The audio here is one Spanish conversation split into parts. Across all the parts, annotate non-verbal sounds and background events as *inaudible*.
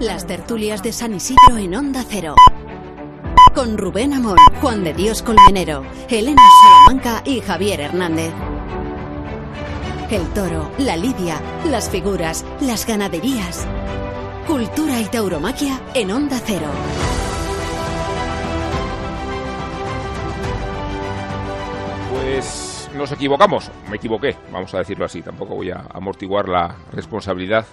Las tertulias de San Isidro en Onda Cero. Con Rubén Amón, Juan de Dios Colmenero, Elena Salamanca y Javier Hernández. El toro, la lidia, las figuras, las ganaderías. Cultura y tauromaquia en Onda Cero. Pues nos equivocamos, me equivoqué, vamos a decirlo así, tampoco voy a amortiguar la responsabilidad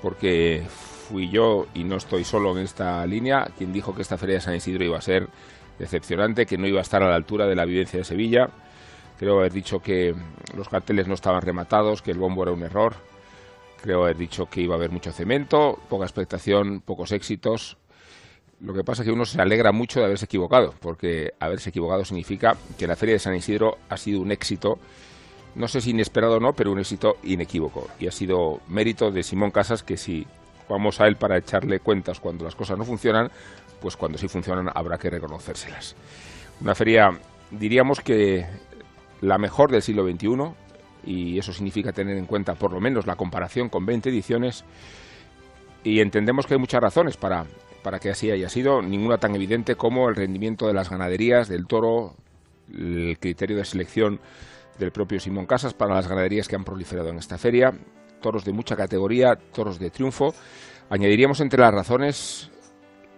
porque fui yo, y no estoy solo en esta línea, quien dijo que esta feria de San Isidro iba a ser decepcionante, que no iba a estar a la altura de la vivencia de Sevilla. Creo haber dicho que los carteles no estaban rematados, que el bombo era un error. Creo haber dicho que iba a haber mucho cemento, poca expectación, pocos éxitos. Lo que pasa es que uno se alegra mucho de haberse equivocado, porque haberse equivocado significa que la Feria de San Isidro ha sido un éxito, no sé si inesperado o no, pero un éxito inequívoco. Y ha sido mérito de Simón Casas, que si vamos a él para echarle cuentas cuando las cosas no funcionan, pues cuando sí funcionan habrá que reconocérselas. Una feria, diríamos que la mejor del siglo XXI, y eso significa tener en cuenta por lo menos la comparación con 20 ediciones, y entendemos que hay muchas razones para, para que así haya sido, ninguna tan evidente como el rendimiento de las ganaderías, del toro, el criterio de selección del propio Simón Casas para las ganaderías que han proliferado en esta feria, toros de mucha categoría, toros de triunfo. Añadiríamos entre las razones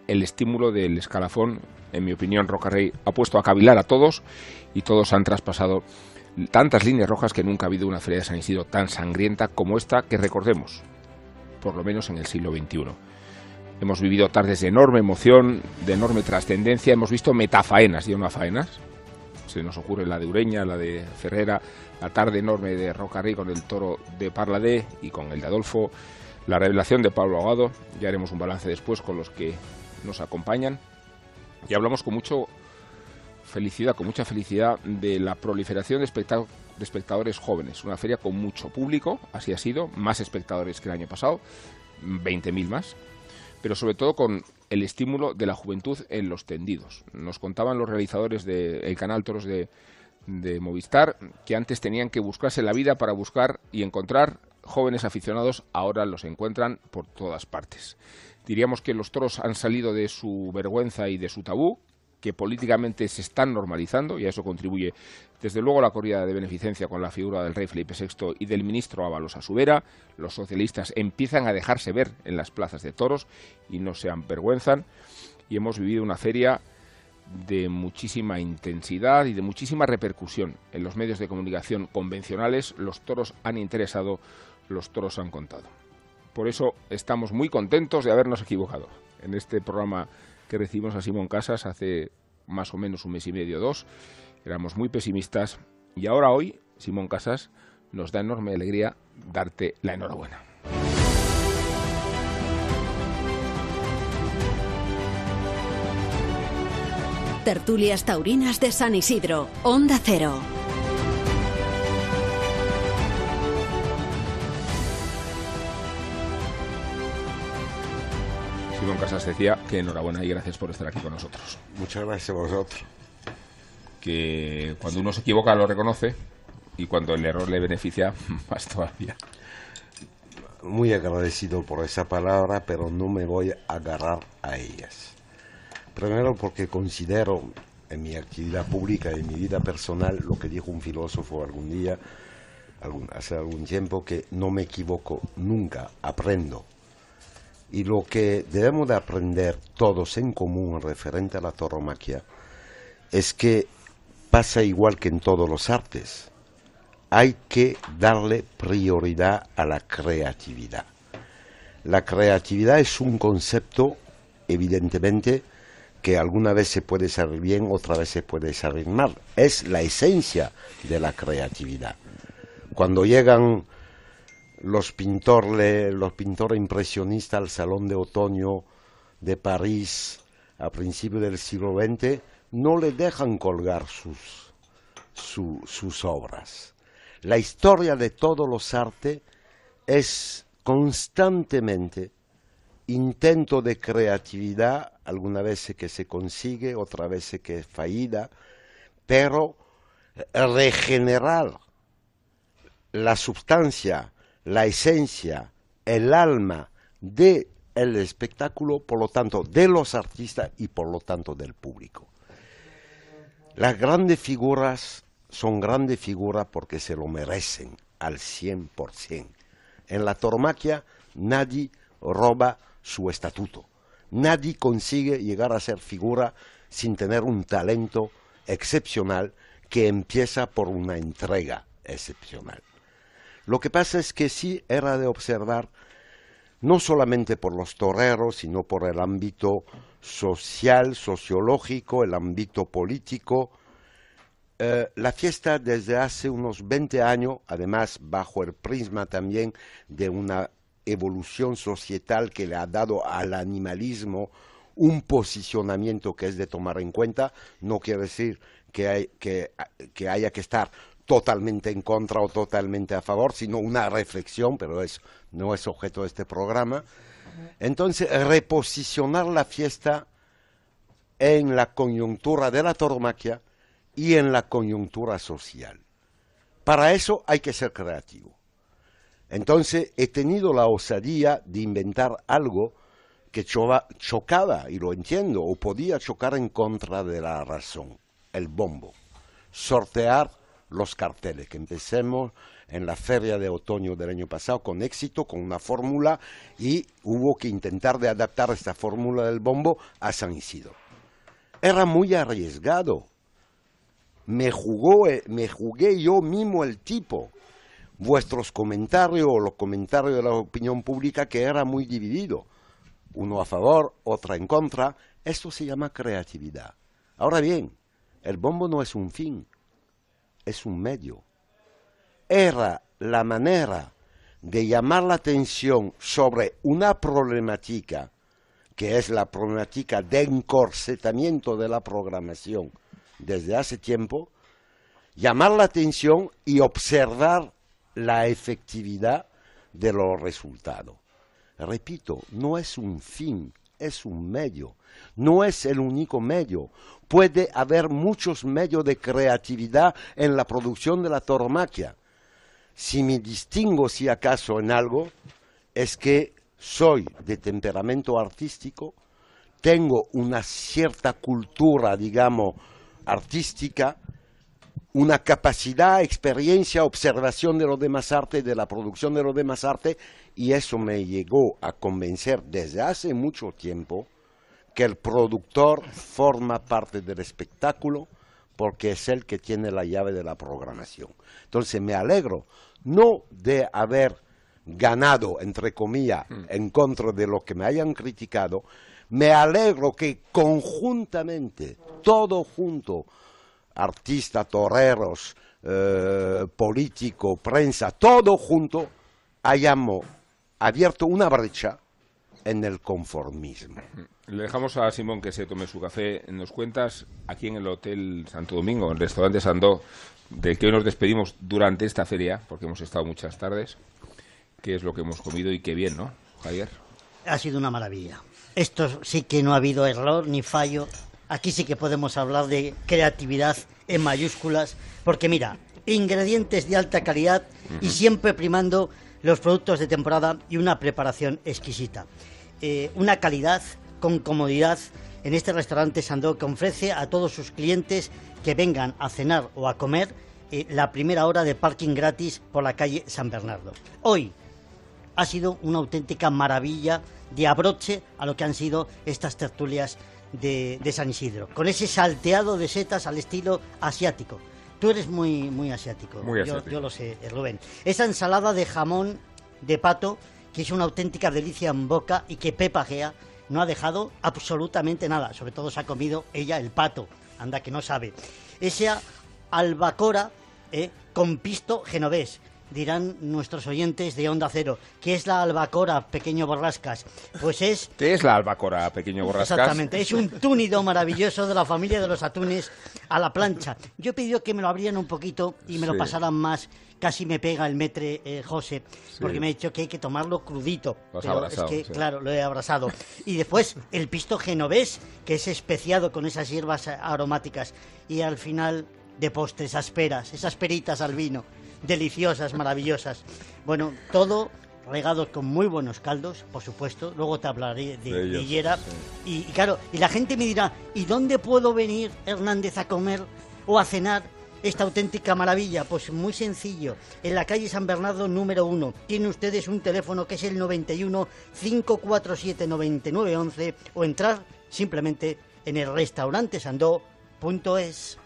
el estímulo del escalafón. En mi opinión, Rocarrey ha puesto a cavilar a todos y todos han traspasado tantas líneas rojas que nunca ha habido una feria de San Isidro tan sangrienta como esta que recordemos, por lo menos en el siglo XXI. Hemos vivido tardes de enorme emoción, de enorme trascendencia, hemos visto metafaenas, y no faenas, se nos ocurre la de Ureña, la de Ferrera, la tarde enorme de Rocarrey con el toro de Parladé y con el de Adolfo, la revelación de Pablo Ahogado, ya haremos un balance después con los que nos acompañan. Y hablamos con mucho felicidad, con mucha felicidad de la proliferación de, de espectadores jóvenes. Una feria con mucho público, así ha sido, más espectadores que el año pasado, 20.000 más, pero sobre todo con el estímulo de la juventud en los tendidos. Nos contaban los realizadores del canal Toros de, de Movistar que antes tenían que buscarse la vida para buscar y encontrar jóvenes aficionados, ahora los encuentran por todas partes. Diríamos que los toros han salido de su vergüenza y de su tabú, que políticamente se están normalizando y a eso contribuye desde luego la corrida de beneficencia con la figura del rey Felipe VI y del ministro Ábalos Asubera. Los socialistas empiezan a dejarse ver en las plazas de toros y no se avergüenzan y hemos vivido una feria de muchísima intensidad y de muchísima repercusión. En los medios de comunicación convencionales los toros han interesado, los toros han contado. Por eso estamos muy contentos de habernos equivocado. En este programa que recibimos a Simón Casas hace más o menos un mes y medio, dos, éramos muy pesimistas y ahora hoy, Simón Casas, nos da enorme alegría darte la enhorabuena. Tertulias Taurinas de San Isidro, Onda Cero. Simón Casas decía que enhorabuena y gracias por estar aquí con nosotros. Muchas gracias a vosotros. Que cuando uno se equivoca lo reconoce y cuando el error le beneficia, *laughs* más todavía. Muy agradecido por esa palabra, pero no me voy a agarrar a ellas. Primero porque considero en mi actividad pública y en mi vida personal lo que dijo un filósofo algún día, hace algún tiempo, que no me equivoco nunca, aprendo y lo que debemos de aprender todos en común referente a la tauromaquia es que pasa igual que en todos los artes. Hay que darle prioridad a la creatividad. La creatividad es un concepto, evidentemente, que alguna vez se puede salir bien, otra vez se puede salir mal. Es la esencia de la creatividad. Cuando llegan los pintores, los pintores impresionistas al Salón de Otoño de París a principios del siglo XX no le dejan colgar sus, sus obras. La historia de todos los artes es constantemente intento de creatividad, alguna vez que se consigue, otra vez que es fallida, pero regenerar la sustancia la esencia, el alma de el espectáculo, por lo tanto, de los artistas y por lo tanto del público. Las grandes figuras son grandes figuras porque se lo merecen al 100%. En la tormaquia nadie roba su estatuto. Nadie consigue llegar a ser figura sin tener un talento excepcional que empieza por una entrega excepcional. Lo que pasa es que sí era de observar, no solamente por los toreros, sino por el ámbito social, sociológico, el ámbito político, eh, la fiesta desde hace unos 20 años, además bajo el prisma también de una evolución societal que le ha dado al animalismo un posicionamiento que es de tomar en cuenta, no quiere decir que, que, haya que estar totalmente en contra o totalmente a favor, sino una reflexión, pero eso no es objeto de este programa. Entonces, reposicionar la fiesta en la coyuntura de la tauromaquia y en la coyuntura social. Para eso hay que ser creativo. Entonces he tenido la osadía de inventar algo que chocaba, y lo entiendo, o podía chocar en contra de la razón, el bombo. Sortear los carteles, que empecemos en la feria de otoño del año pasado con éxito, con una fórmula, y hubo que intentar de adaptar esta fórmula del bombo a San Isidro. Era muy arriesgado, me jugó, eh, me jugué yo mismo el tipo. Vuestros comentarios o los comentarios de la opinión pública que era muy dividido, uno a favor, otro en contra, esto se llama creatividad. Ahora bien, el bombo no es un fin, es un medio. Era la manera de llamar la atención sobre una problemática que es la problemática de encorsetamiento de la programación desde hace tiempo, llamar la atención y observar la efectividad de los resultados. Repito, no es un fin, es un medio. No es el único medio. Puede haber muchos medios de creatividad en la producción de la tauromaquia. Si me distingo, si acaso, en algo, es que soy de temperamento artístico, tengo una cierta cultura, digamos, artística, una capacidad, experiencia, observación de los demás arte, de la producción de los demás arte, y eso me llegó a convencer desde hace mucho tiempo que el productor forma parte del espectáculo porque es el que tiene la llave de la programación. Entonces me alegro no de haber ganado, entre comillas, mm. en contra de lo que me hayan criticado, me alegro que conjuntamente, todo junto, artistas, toreros, eh, político, prensa, todo junto, hayamos abierto una brecha en el conformismo. Le dejamos a Simón que se tome su café. Nos cuentas aquí en el Hotel Santo Domingo, en el restaurante Sandó, del que hoy nos despedimos durante esta feria, porque hemos estado muchas tardes, qué es lo que hemos comido y qué bien, ¿no, Javier? Ha sido una maravilla. Esto sí que no ha habido error ni fallo. Aquí sí que podemos hablar de creatividad en mayúsculas, porque mira, ingredientes de alta calidad y siempre primando los productos de temporada y una preparación exquisita. Eh, una calidad con comodidad en este restaurante Sandó que ofrece a todos sus clientes que vengan a cenar o a comer eh, la primera hora de parking gratis por la calle San Bernardo. Hoy ha sido una auténtica maravilla de abroche a lo que han sido estas tertulias de, San Isidro, con ese salteado de setas al estilo asiático. Tú eres muy, muy asiático, Yo, lo sé, eh, Rubén. Esa ensalada de jamón de pato, que es una auténtica delicia en boca y que Pepa Gea no ha dejado absolutamente nada. Sobre todo se ha comido ella el pato, anda que no sabe. Esa albacora eh, con pisto genovés, dirán nuestros oyentes de Onda Cero. ¿Qué es la albacora, pequeño borrascas? Pues es... *laughs* ¿Qué es la albacora, pequeño borrascas? Exactamente, es un túnido maravilloso de la familia de los atunes a la plancha. Yo he pedido que me lo abrieran un poquito y me lo pasaran más. Casi me pega el metre eh, José, porque me ha dicho que hay que tomarlo crudito. Lo es que, claro, lo he abrazado. Y después el pisto genovés, que es especiado con esas hierbas aromáticas. Y al final, de postres, asperas, esas peritas al vino deliciosas, maravillosas. Bueno, todo regados con muy buenos caldos, por supuesto. Luego te hablaré de, De ellos, de Higuera. Y, y claro, y la gente me dirá, ¿y dónde puedo venir, Hernández, a comer o a cenar esta auténtica maravilla? Pues muy sencillo, en la calle San Bernardo número 1. Tienen ustedes un teléfono que es el 91 547 9911 o entrar simplemente en el restaurante sandó.es.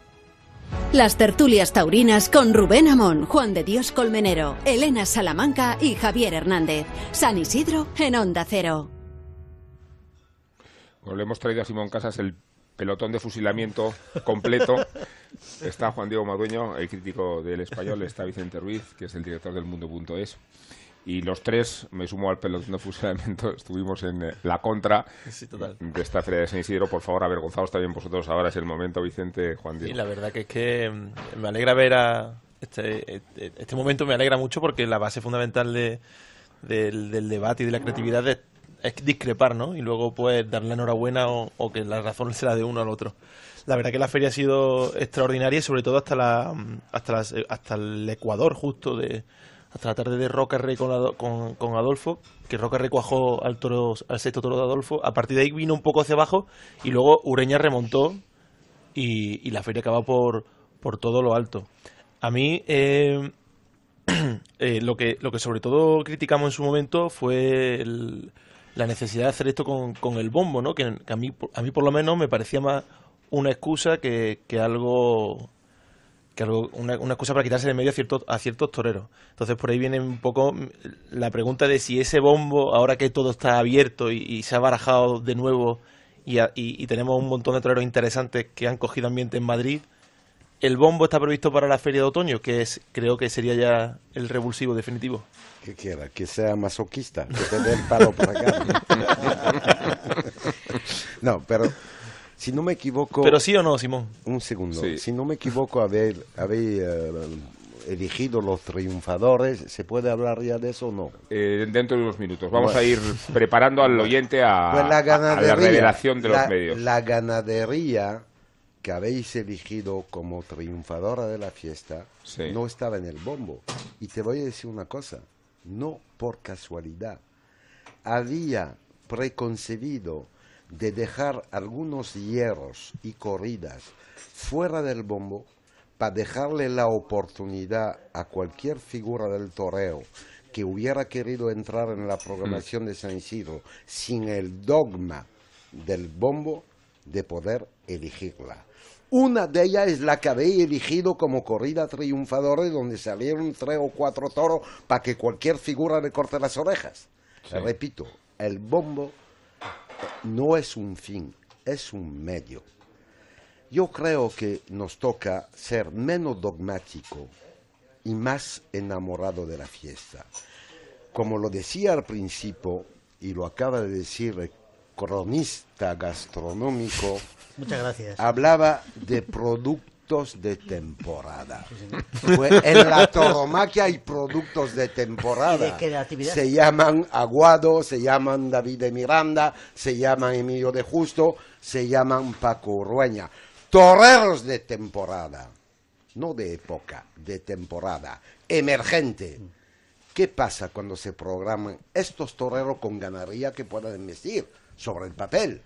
Las tertulias taurinas con Rubén Amón, Juan de Dios Colmenero, Elena Salamanca y Javier Hernández. San Isidro en Onda Cero. Bueno, le hemos traído a Simón Casas el pelotón de fusilamiento completo. *laughs* Está Juan Diego Madueño, el crítico del español, está Vicente Ruiz, que es el director del Mundo.es. Y los tres, me sumo al pelotón de fusilamiento, *laughs* estuvimos en eh, la contra Sí, total. de esta feria de San Isidro. Por favor, avergonzaos también vosotros. Ahora es el momento, Vicente, Juan Y Diego. la verdad que es que mm, me alegra ver a este, este, este momento me alegra mucho porque la base fundamental de, del, del debate y de la creatividad es, es discrepar, ¿no? Y luego pues darle la enhorabuena o, o que la razón sea de uno al otro. La verdad que la feria ha sido extraordinaria y sobre todo hasta la hasta las- hasta el Ecuador justo de hasta la tarde de Roca Rey con, con, con Adolfo, que Roca Rey cuajó al toro al sexto toro de Adolfo, a partir de ahí vino un poco hacia abajo y luego Ureña remontó y, y la feria acaba por, por todo lo alto. A mí, eh, *clears throat* eh, lo, que, lo que sobre todo criticamos en su momento fue la necesidad de hacer esto con, con el bombo, ¿no? Que, que a, mí, a mí por lo menos me parecía más una excusa que, que algo que algo, una, una excusa para quitarse de medio a ciertos, a ciertos toreros. Entonces por ahí viene un poco la pregunta de si ese bombo, ahora que todo está abierto y, y se ha barajado de nuevo y, a- y- y tenemos un montón de toreros interesantes que han cogido ambiente en Madrid, el bombo está previsto para la feria de otoño, que es creo que sería ya el revulsivo definitivo. ¿Qué quiera? Que sea masoquista, que te dé el palo por acá. *laughs* no, pero si no me equivoco... Pero sí o no, Simón. Un segundo. Sí. Si no me equivoco, habéis, habéis eh, elegido los triunfadores. ¿Se puede hablar ya de eso o no? Eh, dentro de unos minutos. Vamos Bueno. a ir preparando al oyente a, Pues la a revelación de los medios. La ganadería que habéis elegido como triunfadora de la fiesta Sí. no estaba en el bombo. Y te voy a decir una cosa, no por casualidad. Había preconcebido de dejar algunos hierros y corridas fuera del bombo para dejarle la oportunidad a cualquier figura del toreo que hubiera querido entrar en la programación de San Isidro sin el dogma del bombo de poder elegirla. Una de ellas es la que habéis elegido como corrida triunfadora donde salieron tres o cuatro toros para que cualquier figura le corte las orejas. Repito, el bombo no es un fin, es un medio. Yo creo que nos toca ser menos dogmático y más enamorado de la fiesta. Como lo decía al principio, y lo acaba de decir el cronista gastronómico, Muchas gracias. hablaba de productos de temporada. *laughs* Pues en la tauromaquia hay productos de temporada. Y de creatividad. Se llaman Aguado, se llaman David de Miranda, se llaman Emilio de Justo, se llaman Paco Urueña. Toreros de temporada, no de época, de temporada, emergente. ¿Qué pasa cuando se programan estos toreros con ganadería que puedan vestir sobre el papel?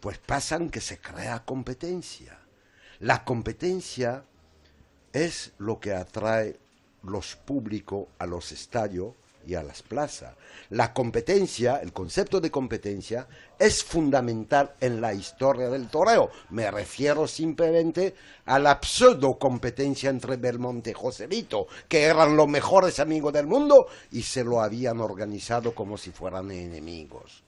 Pues pasan que se crea competencia. La competencia es lo que atrae los públicos a los estadios y a las plazas. La competencia, el concepto de competencia, es fundamental en la historia del toreo. Me refiero simplemente a la pseudo competencia entre Belmonte y Joselito, que eran los mejores amigos del mundo y se lo habían organizado como si fueran enemigos.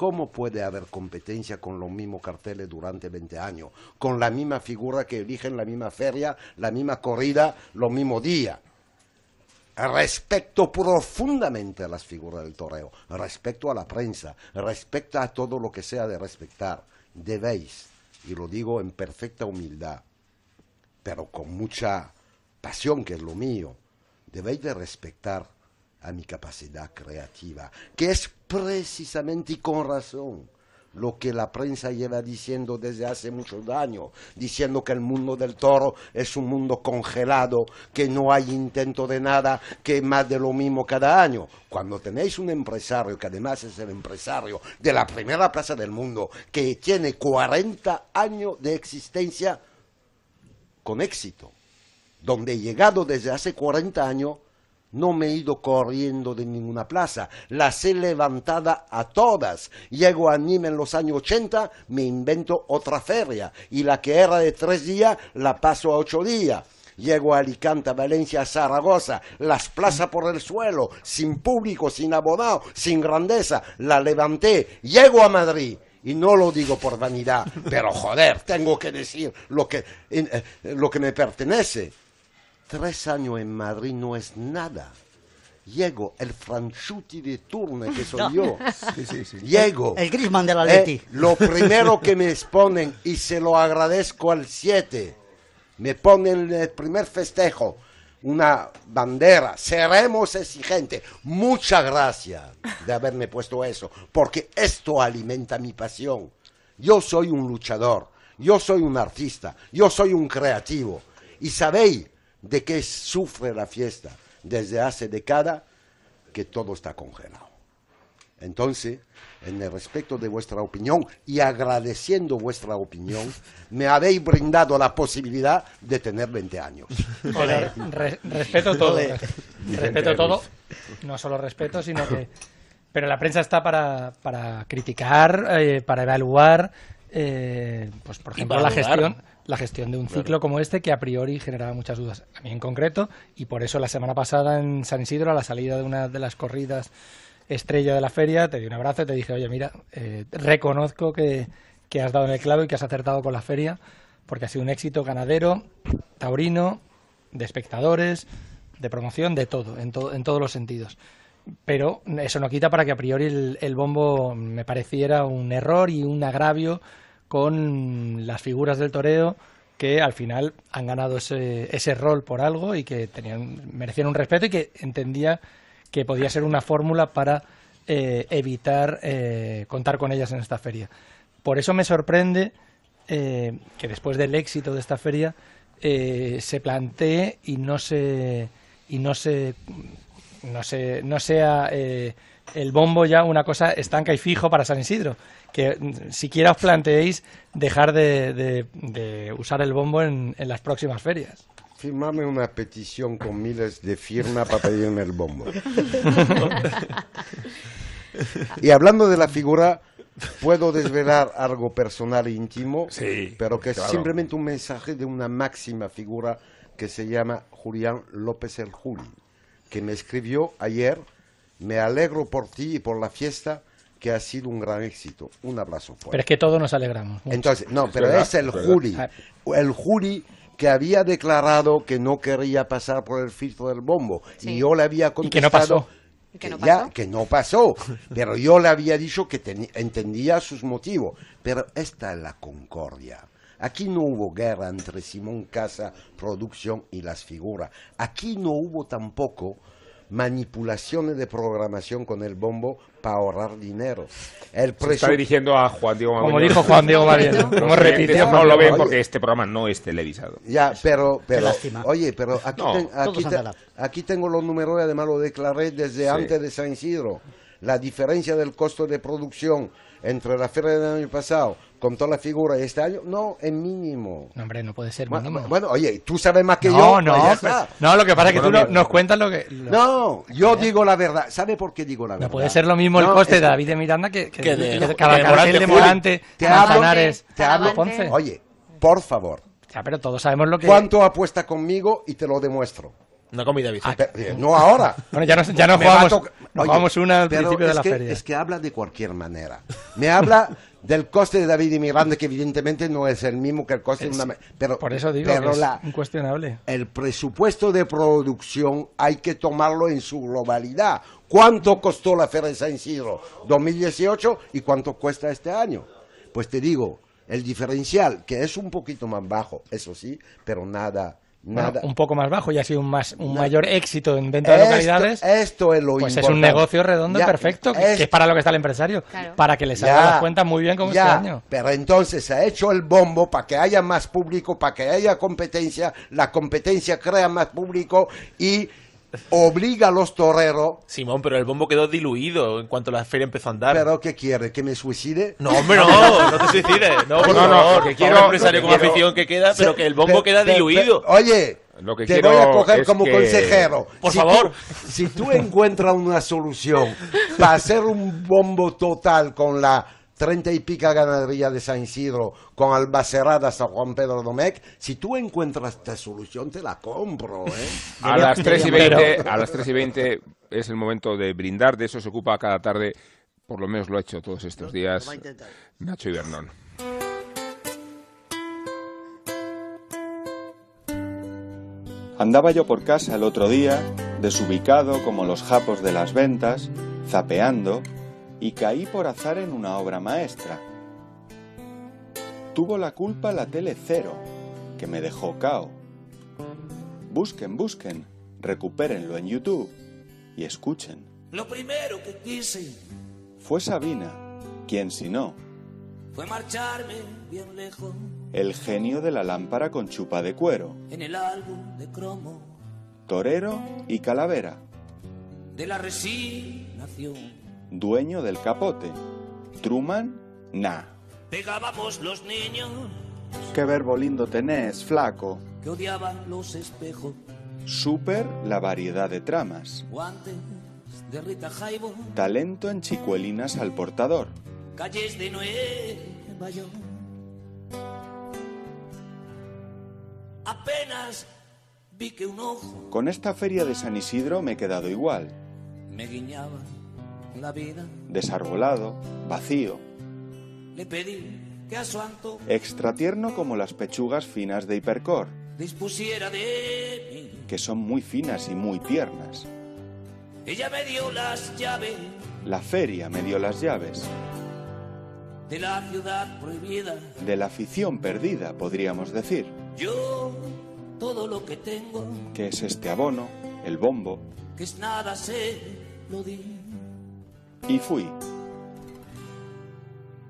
¿Cómo puede haber competencia con los mismos carteles durante 20 años? Con la misma figura que eligen la misma feria, la misma corrida, los mismos días. Respeto profundamente a las figuras del toreo, respecto a la prensa, respecto a todo lo que sea de respetar. Debéis, y lo digo en perfecta humildad, pero con mucha pasión, que es lo mío, debéis de respetar a mi capacidad creativa, que es precisamente y con razón lo que la prensa lleva diciendo desde hace muchos años, diciendo que el mundo del toro es un mundo congelado, que no hay intento de nada, que es más de lo mismo cada año. Cuando tenéis un empresario, que además es el empresario de la primera plaza del mundo, que tiene 40 años de existencia con éxito, donde llegado desde hace 40 años, no me he ido corriendo de ninguna plaza, las he levantada a todas. Llego a Nîmes en los años 80, me invento otra feria y la que era de tres días la paso a ocho días. Llego a Alicante, Valencia, Zaragoza, las plazas por el suelo, sin público, sin abonado, sin grandeza, la levanté. Llego a Madrid, y no lo digo por vanidad, pero joder, tengo que decir lo que, eh, lo que me pertenece. Tres años en Madrid no es nada. Llego, el Franchuti de turno que soy *laughs* yo. Llego. El Grisman de la Eh, Leti. lo primero que me exponen, y se lo agradezco al 7, me ponen el primer festejo, una bandera, seremos exigentes. Muchas gracias de haberme puesto eso, porque esto alimenta mi pasión. Yo soy un luchador, yo soy un artista, yo soy un creativo. Y sabéis de qué sufre la fiesta desde hace décadas, que todo está congelado. Entonces, en el respeto de vuestra opinión y agradeciendo vuestra opinión, *laughs* me habéis brindado la posibilidad de tener 20 años. *laughs* Re- respeto todo. Respeto todo. No solo respeto, sino que. Pero la prensa está para, para criticar, eh, para evaluar, eh, pues por ejemplo, la gestión, la gestión de un ciclo como este que a priori generaba muchas dudas. A mí en concreto, y por eso la semana pasada en San Isidro, a la salida de una de las corridas estrella de la feria, te di un abrazo y te dije, oye, mira, eh, reconozco que, que has dado en el clavo y que has acertado con la feria, porque ha sido un éxito ganadero, taurino, de espectadores, de promoción, de todo, en, to- en todos los sentidos. Pero eso no quita para que a priori el, el bombo me pareciera un error y un agravio con las figuras del toreo que al final han ganado ese, ese rol por algo y que tenían, merecían un respeto y que entendía que podía ser una fórmula para eh, evitar eh, contar con ellas en esta feria. Por eso me sorprende eh, que después del éxito de esta feria se plantee y no se y no se no se no sea el bombo ya una cosa estanca y fijo para San Isidro que mm, siquiera os planteéis dejar de, de- de usar el bombo en, en las próximas ferias Firmarme una petición con miles de firmas para pedirme el bombo. *laughs* y hablando de la figura, puedo desvelar algo personal e íntimo, Sí, pero que es simplemente un mensaje de una máxima figura que se llama Julián López el Juli, que me escribió ayer, me alegro por ti y por la fiesta, que ha sido un gran éxito. Un abrazo fuerte. pero es que todos nos alegramos mucho. Entonces, no, pero verdad, es el verdad. Juli. El Juli que había declarado que no quería pasar por el filtro del bombo. Sí. Y yo le había Y que no contestado... pasó. ¿Y que no ya- pasó? que no pasó. *laughs* Pero yo le había dicho que entendía sus motivos. Pero esta es la concordia. Aquí no hubo guerra entre Simón Casa, producción y las figuras. Aquí no hubo tampoco manipulaciones de programación con el bombo para ahorrar dinero. El Se está presu- dirigiendo a Juan Diego como Mamuño. dijo Juan Diego Mariano *laughs* Los como repitió no lo ven porque este programa no es televisado. Ya, pero, pero, lástima. oye, pero aquí, No, ten- aquí, te- aquí tengo los números y además lo declaré desde Sí. antes de San Isidro. La diferencia del costo de producción entre la feria del año pasado con toda la figura y este año, no, es mínimo. no hombre no puede ser Bueno, mínimo. bueno, oye, tú sabes más que no, yo. no, pues ya pues, no, lo que pasa es que tú no- nos cuentas lo que... lo- No, yo digo la verdad. ¿Sabe por qué digo la verdad? no puede ser lo mismo el No, coste es de David de Miranda que, que, Que de- que que cada de cartel Morante, de. Morante, Te hablo- Manzanares, te hablo- Ponce. Oye, por favor, Ya, pero todos sabemos lo que... ¿cuánto apuesta conmigo y te lo demuestro? Una comida, Vicente. Pe- No ahora. *laughs* Bueno, ya nos, ya nos jugamos, nos Oye, jugamos una al principio de la que, feria. Es que habla de cualquier manera. Me habla del coste de David y Miranda, que evidentemente no es el mismo que el coste de una... Pero, Por eso digo pero que es la- incuestionable. el presupuesto de producción hay que tomarlo en su globalidad. ¿Cuánto costó la Feria de San Isidro 2018 y cuánto cuesta este año? Pues te digo, el diferencial, que es un poquito más bajo, eso sí, pero nada Nada. un poco más bajo y ha sido un, más, un mayor éxito en venta de localidades, Esto es lo pues es un negocio redondo Ya, perfecto, que- es- que es para lo que está el empresario, Claro. para que le Ya, las cuentas muy bien como ya, este año. Pero entonces se ha hecho el bombo para que haya más público, para que haya competencia, la competencia crea más público y obliga a los toreros. Simón, pero el bombo quedó diluido en cuanto la feria empezó a andar. ¿Pero qué quiere? ¿Que me suicide? No, hombre, no, *laughs* no te suicides. No, por No, no, favor, que quiero- un empresario con afición que queda, pero que el bombo pe- queda pe- diluido. pe- oye, Lo que te voy a coger como que- consejero. Por Si favor. tú- si tú encuentras una solución para hacer un bombo total con la treinta y pica ganadería de San Isidro, con Albacerada hasta Juan Pedro Domecq, si tú encuentras esta solución, te la compro, ¿eh? *laughs* A las 3 y Pero- 20, a las 3 y 20 es el momento de brindar, de eso se ocupa cada tarde, por lo menos lo ha hecho todos estos días. Nacho Ibernón. Andaba yo por casa el otro día, desubicado como los japos de las ventas, zapeando, y caí por azar en una obra maestra. Tuvo la culpa la tele cero, que me dejó cao. Busquen, busquen, recupérenlo en YouTube y escuchen. Lo primero que quise Fue Sabina, quien si no, fue marcharme bien lejos el genio de la lámpara con chupa de cuero, en el álbum de cromo torero y calavera, de la resignación. Dueño del capote. Truman, nah. Pegábamos los niños Qué verbo lindo tenés, flaco. que odiaban los espejos, Super la variedad de tramas. guantes de Rita Jaibo, Talento en chicuelinas al portador. calles de Nueva York. Apenas vi que un ojo Con esta feria de San Isidro me he quedado igual. me guiñaba. Desarbolado, vacío, Le pedí que a su antojo extra tierno como las pechugas finas de Hipercor, que son muy finas y muy tiernas. Ella me dio las llaves La feria me dio las llaves. de la ciudad prohibida. De la afición perdida, podríamos decir. Yo todo lo que tengo, Que es este abono, el bombo. que es nada, se lo di. Y fui.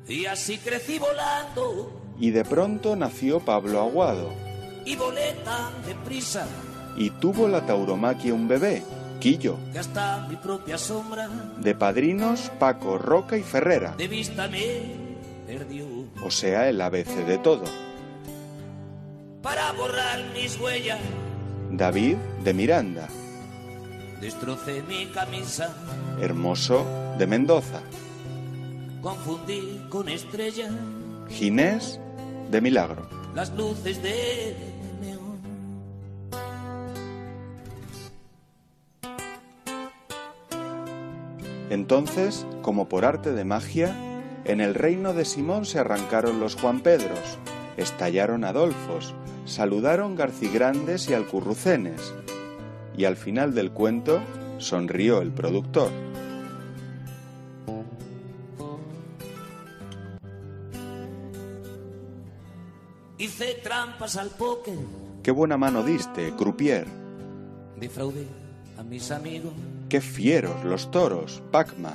Y así crecí volando Y de pronto nació Pablo Aguado. y volé tan deprisa Y tuvo la tauromaquia un bebé, Quillo. que hasta mi propia sombra De padrinos Paco, Roca y Ferrera. de vista me perdió. O sea, el ABC de todo. Para borrar mis huellas, David de Miranda. Destrocé mi camisa, Hermoso de Mendoza. confundí con estrellas Ginés de Milagro. las luces de neón. Entonces, como por arte de magia, en el reino de Simón se arrancaron los Juan Pedros, estallaron Adolfos, saludaron Garcigrandes y Alcurrucenes, y al final del cuento sonrió el productor. Hice trampas al póker, Qué buena mano diste, croupier. defraudé a mis amigos Qué fieros los toros, Pacma.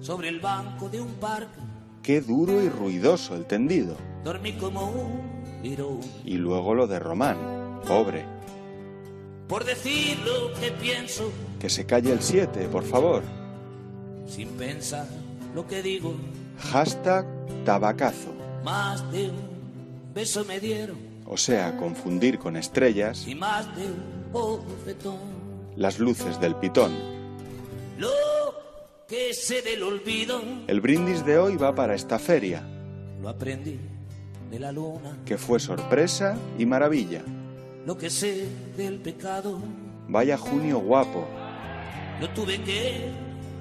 sobre el banco de un parque. Qué duro y ruidoso el tendido. Dormí como un. Y luego lo de Román, pobre. Por decir lo que pienso, Que se calle el 7, por favor. sin pensar lo que digo, Hashtag tabacazo. más de un beso me dieron O sea, confundir con estrellas y más de un bofetón. las luces del pitón. Lo que sé del olvido, El brindis de hoy va para esta feria, lo aprendí de la luna. que fue sorpresa y maravilla. Lo que sé del pecado, Vaya junio guapo, lo tuve que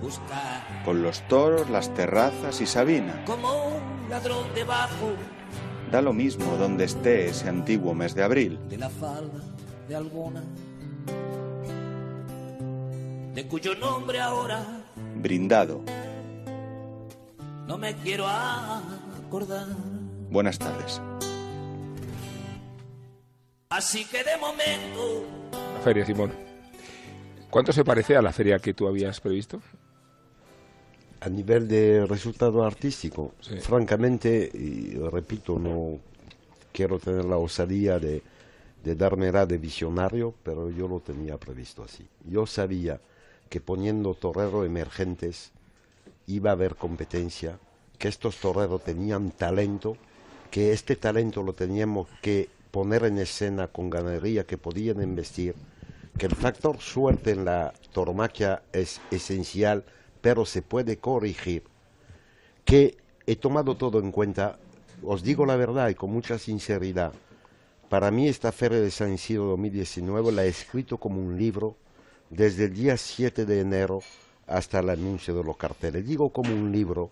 buscar. con los toros, las terrazas y Sabina. Como un ladrón debajo Da lo mismo donde esté ese antiguo mes de abril. de la falda de alguna, de cuyo nombre ahora Brindado. no me quiero acordar. Buenas tardes. Así que de momento La feria, Simón. ¿Cuánto se parece a la feria que tú habías previsto? A nivel de resultado artístico, Sí. francamente, y repito, no quiero tener la osadía de, de darme la de visionario, pero yo lo tenía previsto así. Yo sabía que poniendo toreros emergentes iba a haber competencia, que estos toreros tenían talento, que este talento lo teníamos que poner en escena con ganadería que podían investir, que el factor suerte en la tauromaquia es esencial, pero se puede corregir, que he tomado todo en cuenta, os digo la verdad y con mucha sinceridad, para mí esta Feria de San Isidro 2019 la he escrito como un libro desde el día 7 de enero hasta el anuncio de los carteles. Digo como un libro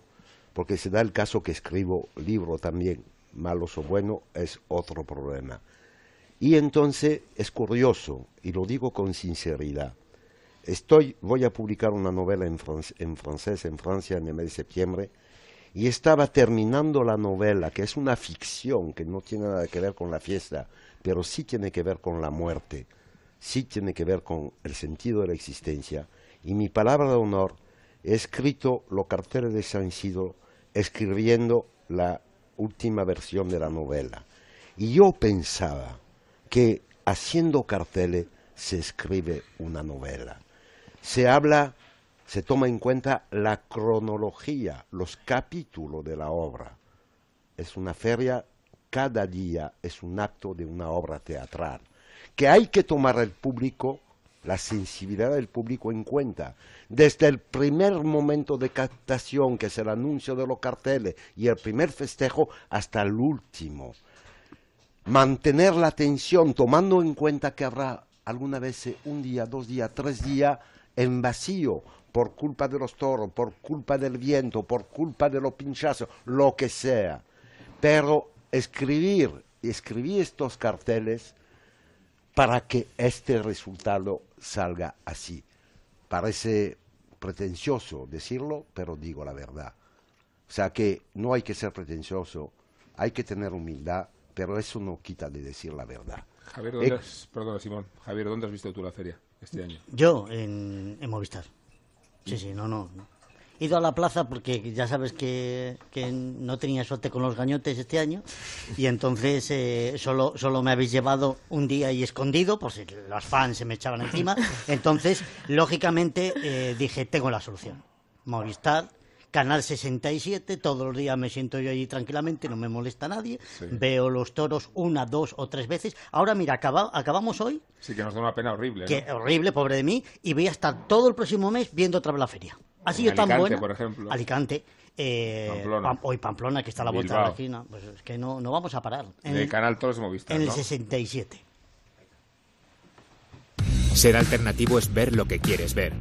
porque se da el caso que escribo libro también, malos o bueno, es otro problema. Y entonces es curioso, y lo digo con sinceridad, estoy, voy a publicar una novela en, en francés en Francia en el mes de septiembre, y estaba terminando la novela, que es una ficción, que no tiene nada que ver con la fiesta, pero sí tiene que ver con la muerte, sí tiene que ver con el sentido de la existencia, y mi palabra de honor, he escrito los carteles de San Isidro escribiendo la última versión de la novela. Y yo pensaba que haciendo carteles se escribe una novela. Se habla, se toma en cuenta la cronología, los capítulos de la obra. Es una feria, cada día es un acto de una obra teatral, que hay que tomar el público, la sensibilidad del público en cuenta, desde el primer momento de captación, que es el anuncio de los carteles, y el primer festejo, hasta el último mantener la atención tomando en cuenta que habrá alguna vez un día, dos días, tres días en vacío por culpa de los toros, por culpa del viento, por culpa de los pinchazos, lo que sea. Pero escribir, escribir estos carteles para que este resultado salga así. Parece pretencioso decirlo, pero digo la verdad. O sea que no hay que ser pretencioso, hay que tener humildad, pero eso no quita de decir la verdad. Javier, ¿dónde Eh, has, perdona, Simón. Javier, ¿dónde has visto tú la feria este año? Yo en, en Movistar. Sí, sí, no, no. no. Ido a la plaza porque ya sabes que, que no tenía suerte con los gañotes este año y entonces eh, solo, solo me habéis llevado un día y escondido por si los fans se me echaban encima. Entonces, lógicamente, eh, dije, tengo la solución. Movistar, Canal 67, todos los días me siento yo allí tranquilamente, no me molesta nadie. Sí. Veo los toros una, dos o tres veces. Ahora, mira, acaba- acabamos hoy Sí que nos da una pena horrible, horrible, pobre de mí, y voy a estar todo el próximo mes viendo otra vez la feria. Ha En sido tan Alicante, buena. por ejemplo. Alicante. eh, Pamplona. Pam- hoy Pamplona, que está a la vuelta de la esquina. Pues es que no, no vamos a parar. En, De el- Canal Toros Movistar, en el ¿no? 67. Ser alternativo es ver lo que quieres ver.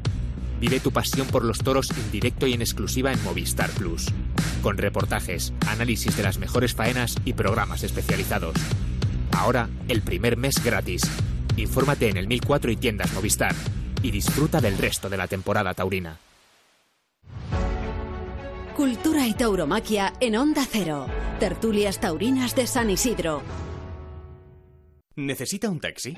Vive tu pasión por los toros en directo y en exclusiva en Movistar Plus. Con reportajes, análisis de las mejores faenas y programas especializados. Ahora, el primer mes gratis. Infórmate en el 1004 y tiendas Movistar. Y disfruta del resto de la temporada taurina. Cultura y tauromaquia en Onda Cero. Tertulias taurinas de San Isidro. ¿Necesita un taxi?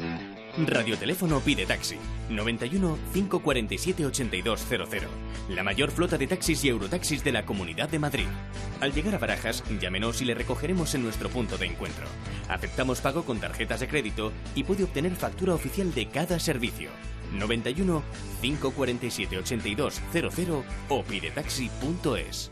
Radioteléfono pide taxi. 91 547 8200. La mayor flota de taxis y eurotaxis de la Comunidad de Madrid. Al llegar a Barajas, llámenos y le recogeremos en nuestro punto de encuentro. Aceptamos pago con tarjetas de crédito y puede obtener factura oficial de cada servicio. 91 547 8200 o pidetaxi.es.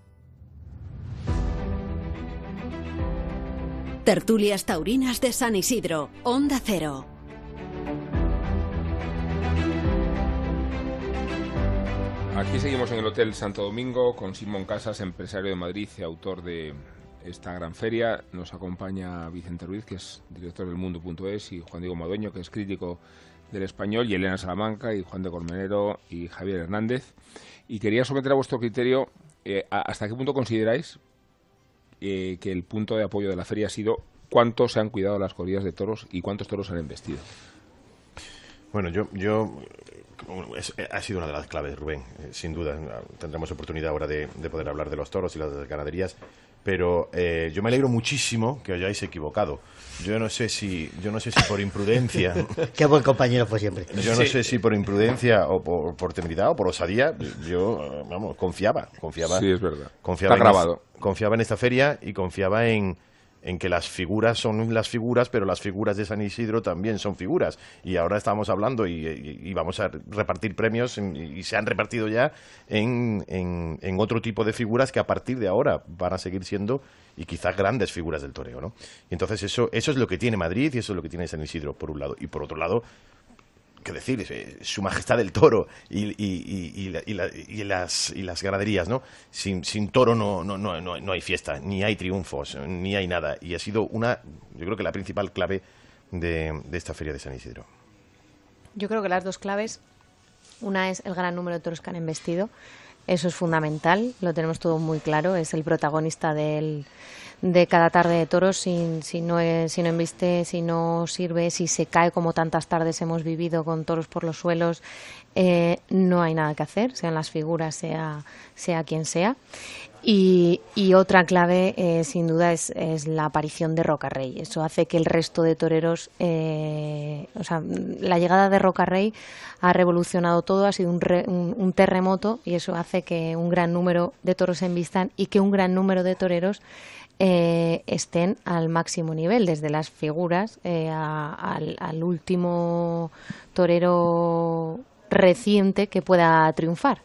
Tertulias Taurinas de San Isidro, Onda Cero. Aquí seguimos en el Hotel Santo Domingo con Simón Casas, empresario de Madrid y autor de esta gran feria. Nos acompaña Vicente Ruiz, que es director del Mundo.es, y Juan Diego Madueño, que es crítico del español, y Elena Salamanca, y Juan de Colmenero, y Javier Hernández. Y quería someter a vuestro criterio eh, hasta qué punto consideráis eh, que el punto de apoyo de la feria ha sido cuánto se han cuidado las corridas de toros y cuántos toros se han investido. Bueno, yo, yo ha sido una de las claves, Rubén. Eh, sin duda, tendremos oportunidad ahora de, poder hablar de los toros y las ganaderías. Pero eh, yo me alegro muchísimo que hayáis equivocado. Yo no sé si, yo no sé si por imprudencia. *laughs* Qué buen compañero fue siempre. Yo no sé si por imprudencia o por, por temeridad o por osadía. Yo, vamos, confiaba, confiaba. Sí, es verdad. Confiaba Está grabado. confiaba en esta feria y confiaba en, en que las figuras son las figuras, pero las figuras de San Isidro también son figuras. Y ahora estamos hablando y, vamos a repartir premios y se han repartido ya en, en, otro tipo de figuras que a partir de ahora van a seguir siendo y quizás grandes figuras del toreo. ¿no? Y entonces eso, eso es lo que tiene Madrid y eso es lo que tiene San Isidro, por un lado. Y por otro lado, qué decir, eh, su majestad del toro y, y, y, las, y las ganaderías, ¿no? Sin, sin toro no, no, no, no, hay fiesta, ni hay triunfos, ni hay nada. Y ha sido una, yo creo que la principal clave de, de esta feria de San Isidro. Yo creo que las dos claves, una es el gran número de toros que han investido, eso es fundamental, lo tenemos todo muy claro, es el protagonista del de cada tarde de toros si, si, no, si no embiste, si no sirve, si se cae como tantas tardes hemos vivido con toros por los suelos, eh, no hay nada que hacer, sean las figuras, sea, sea quien sea. Y, otra clave, eh, sin duda, es, es, la aparición de Rocarrey. Eso hace que el resto de toreros, eh, o sea, la llegada de Rocarrey ha revolucionado todo, ha sido un, un, un, terremoto y eso hace que un gran número de toros se envistan y que un gran número de toreros eh, estén al máximo nivel, desde las figuras eh, al, último torero reciente que pueda triunfar.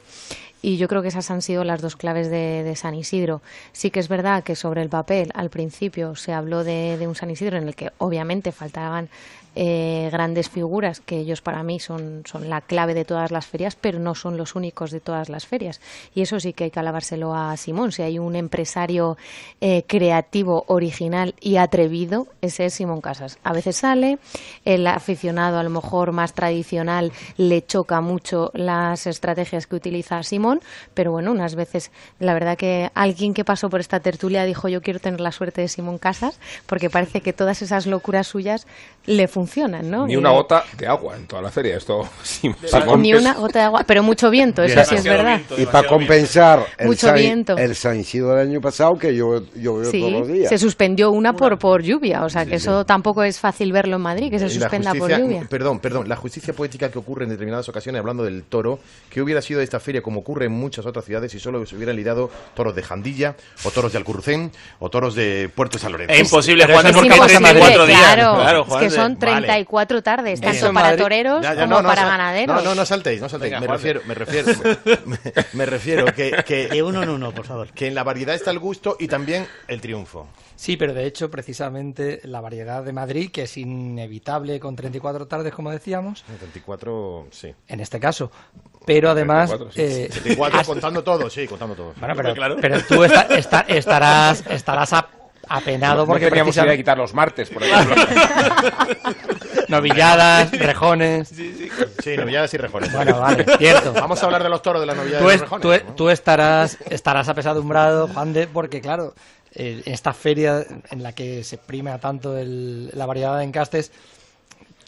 Y yo creo que esas han sido las dos claves de, San Isidro. Sí que es verdad que sobre el papel, al principio, se habló de, de un San Isidro en el que obviamente faltaban eh, grandes figuras que ellos para mí son, son la clave de todas las ferias, pero no son los únicos de todas las ferias. Y eso sí que hay que alabárselo a Simón. Si hay un empresario eh, creativo, original y atrevido, ese es Simón Casas. A veces sale, el aficionado a lo mejor más tradicional le choca mucho las estrategias que utiliza Simón, pero bueno, unas veces la verdad que alguien que pasó por esta tertulia dijo yo quiero tener la suerte de Simón Casas, porque parece que todas esas locuras suyas le funcionan ni una gota de agua en toda la feria. Esto, *laughs* Ni una gota de agua, pero mucho viento, eso sí es verdad. y para compensar el, San, el San Isidro del año pasado, que yo, yo veo todos los días. Se suspendió una por, por lluvia, o sea que eso tampoco es fácil verlo en Madrid, que se suspenda por lluvia. Perdón, perdón, la justicia poética que ocurre en determinadas ocasiones, hablando del toro, que hubiera sido de esta feria como ocurre en muchas otras ciudades si solo se hubieran lidiado toros de Jandilla, o toros de Alcurcén, o toros de Puerto San Lorenzo. Es imposible, Juan, porque hay 34 días. Claro, es que son 34 tardes, tanto para toreros como para ganaderos. No, no, no saltéis, no saltéis. me, refiero, me refiero, *laughs* me, refiero, que, que de uno en uno, por favor. Que en la variedad está el gusto y también el triunfo. Sí, pero de hecho, precisamente la variedad de Madrid, que es inevitable con 34 tardes, como decíamos. 34, sí. En este caso. Pero además. 34, eh, *laughs* contando todo, sí, contando todo. Bueno, pero, pero tú estarás, estarás a apenado porque teníamos que a quitar los martes, por ejemplo. *laughs* novilladas, rejones. Sí, novilladas y rejones. Bueno, vale, cierto. Vamos a hablar de los toros de las novilladas y rejones. Tú, estarás, estarás apesadumbrado, Juan de, porque claro, en esta feria en la que se prima tanto la variedad de encastes,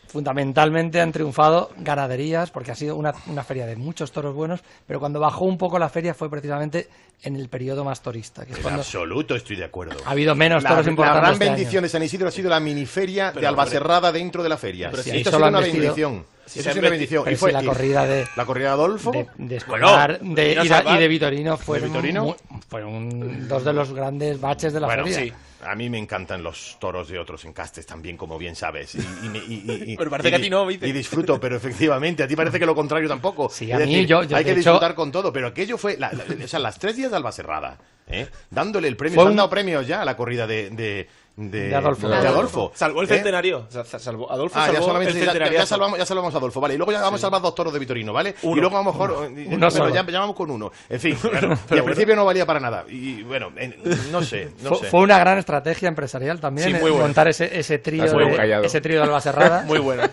fundamentalmente han triunfado ganaderías, porque ha sido una, una, feria de muchos toros buenos, pero cuando bajó un poco la feria fue precisamente en el periodo más torista. Que es En cuando absoluto, estoy de acuerdo. ha habido menos La, toros la importantes. gran este año. bendición de San Isidro ha sido la miniferia Pero, de Albacerrada dentro de la feria. Pero si Esto ahí ha sido una vestido- bendición. Eso han sido una bendición. pero Y fue si la corrida de- la corrida de Adolfo. de, de Bueno, de, y, de, de Vitorino fueron, Vitorino? mu- fueron dos de los grandes baches de la bueno, feria. sí. A mí me encantan los toros de otros encastes también, como bien sabes. Y, y- y- *laughs* Pero parece y- que a ti no, ¿viste? Y disfruto, pero efectivamente, a ti parece que lo contrario tampoco. Sí, a mí, decir, yo- yo, hay que hecho- disfrutar con todo, pero aquello fue, la- la- o sea, las tres días de Albacerrada, ¿eh? dándole el premio. Fue Se han dado premios ya a la corrida de, de, de, De Adolfo. de Adolfo. Salvó el ¿eh? centenario. Salvó- Adolfo Ah, ya salvó solamente el ya- ya, centenario. ya salvamos, ya salvamos a Adolfo, vale. Y luego ya vamos a salvar dos toros de Vitorino, ¿vale? Uno. Y luego a lo mejor. Uno. eh, Uno bueno, ya, ya vamos con uno. En fin, *laughs* y al bueno. principio no valía para nada. Y bueno, en- no sé, no fue, sé. fue una gran estrategia empresarial también Sí, eh, muy buena. montar ese, ese trío de, ese trío de Albacerrada. *laughs* Muy buena.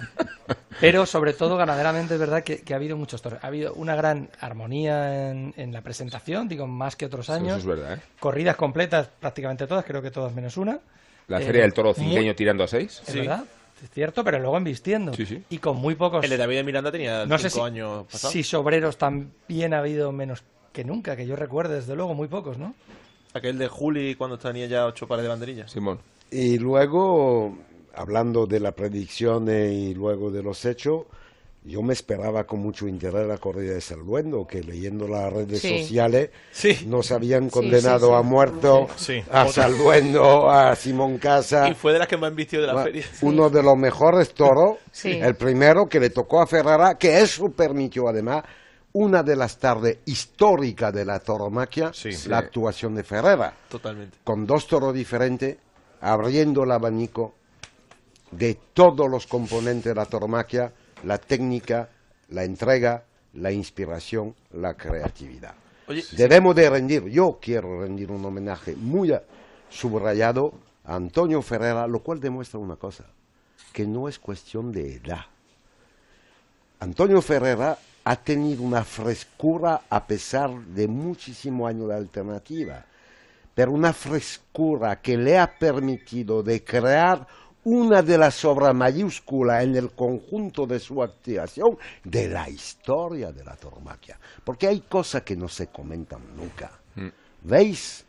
Pero sobre todo ganaderamente es verdad que, que ha habido muchos toros. Ha habido una gran armonía en, en la presentación, digo, más que otros Eso años. es verdad, ¿eh? Corridas completas, prácticamente todas, creo que todas menos una. La Eh, feria del toro muy- cinqueño tirando a seis. Es verdad, es cierto, pero luego embistiendo. Sí, sí. Y con muy pocos. El de David Miranda tenía no sé cinco si, años pasados. si sobreros también ha habido menos que nunca, que yo recuerde, desde luego, muy pocos, ¿no? Aquel de Juli cuando tenía ya ocho pares de banderillas. Simón. Y luego, hablando de la predicción y luego de los hechos, yo me esperaba con mucho interés la corrida de Salduendo, que leyendo las redes Sí. sociales nos habían Sí, condenado sí, sí. a muerto Sí. a Otra. Salduendo, a Simón Casa. Y fue de las que más vistió de la Bueno, feria. Uno de los mejores toros, Sí. el primero que le tocó a Ferrara, que eso permitió además una de las tardes históricas de la tauromaquia, la actuación de Ferrara, Totalmente. con dos toros diferentes, abriendo el abanico de todos los componentes de la tauromaquia, la técnica, la entrega, la inspiración, la creatividad. Oye, Debemos de rendir, yo quiero rendir un homenaje muy subrayado a Antonio Ferrera, lo cual demuestra una cosa, que no es cuestión de edad. Antonio Ferrera ha tenido una frescura a pesar de muchísimos años de alternativa, pero una frescura que le ha permitido de crear una de las obras mayúsculas en el conjunto de su activación de la historia de la tauromaquia. Porque hay cosas que no se comentan nunca. ¿Veis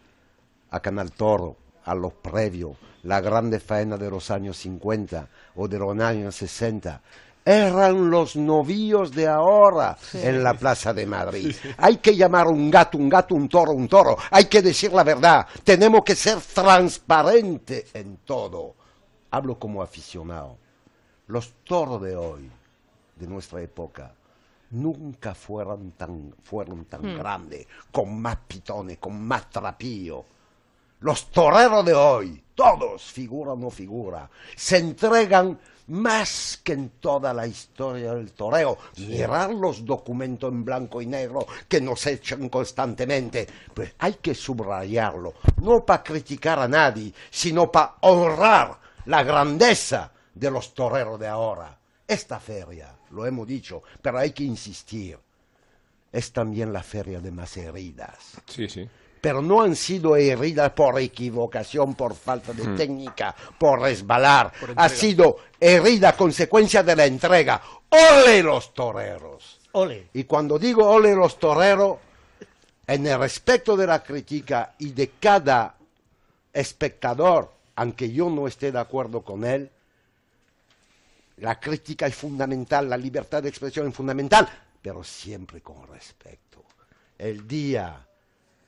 a Canal Toro, a los previos, la grande faena de los años 50 o de los años 60? Eran los novíos de ahora Sí. en la Plaza de Madrid. Hay que llamar un gato, un gato, un toro, un toro. Hay que decir la verdad. Tenemos que ser transparentes en todo. Hablo como aficionado. Los toros de hoy, de nuestra época, nunca fueron tan, fueron tan Hmm. grandes, con más pitones, con más trapillo. Los toreros de hoy, todos, figura o no figura, se entregan más que en toda la historia del toreo. Mirar los documentos en blanco y negro que nos echan constantemente. Pues hay que subrayarlo, no para criticar a nadie, sino para honrar la grandeza de los toreros de ahora. Esta feria, lo hemos dicho, pero hay que insistir, es también la feria de más heridas Sí, sí. pero no han sido heridas por equivocación, por falta de Hmm. técnica, por resbalar. Por ha entrega. sido herida a consecuencia de la entrega. ¡Ole los toreros! Ole. Y cuando digo ole los toreros, en el respecto de la crítica y de cada espectador, aunque yo no esté de acuerdo con él, la crítica es fundamental, la libertad de expresión es fundamental, pero siempre con respeto. El día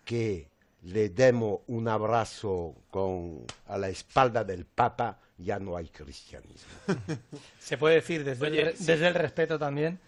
que le demos un abrazo con, a la espalda del Papa, ya no hay cristianismo. *laughs* Se puede decir desde, Oye, el, re- sí. desde el respeto también,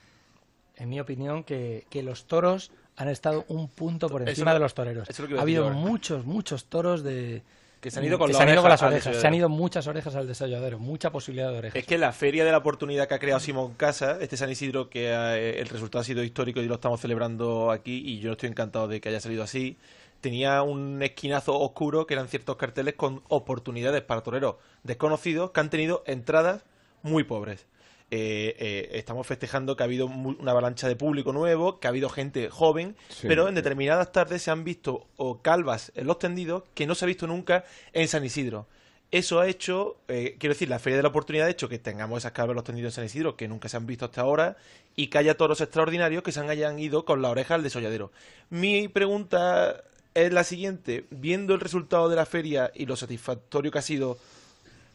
en mi opinión, que, que los toros han estado un punto por encima lo- de los toreros. lo ha habido muchos, muchos toros de Que se han ido con que la se han ido oreja con las orejas. Se han ido muchas orejas al desolladero, mucha posibilidad de orejas. Es que la feria de la oportunidad que ha creado Simón Casa, este San Isidro, que eh, el resultado ha sido histórico y lo estamos celebrando aquí, y yo estoy encantado de que haya salido así, tenía un esquinazo oscuro que eran ciertos carteles con oportunidades para toreros desconocidos que han tenido entradas muy pobres. Eh, eh, estamos festejando que ha habido una avalancha de público nuevo, que ha habido gente joven, Sí. pero en determinadas tardes se han visto o calvas en los tendidos que no se ha visto nunca en San Isidro. eso ha hecho, eh, quiero decir, la Feria de la Oportunidad ha hecho que tengamos esas los tendidos en San Isidro que nunca se han visto hasta ahora y que haya toros extraordinarios que se hayan ido con la oreja al desolladero. Mi pregunta es la siguiente, viendo el resultado de la feria y lo satisfactorio que ha sido,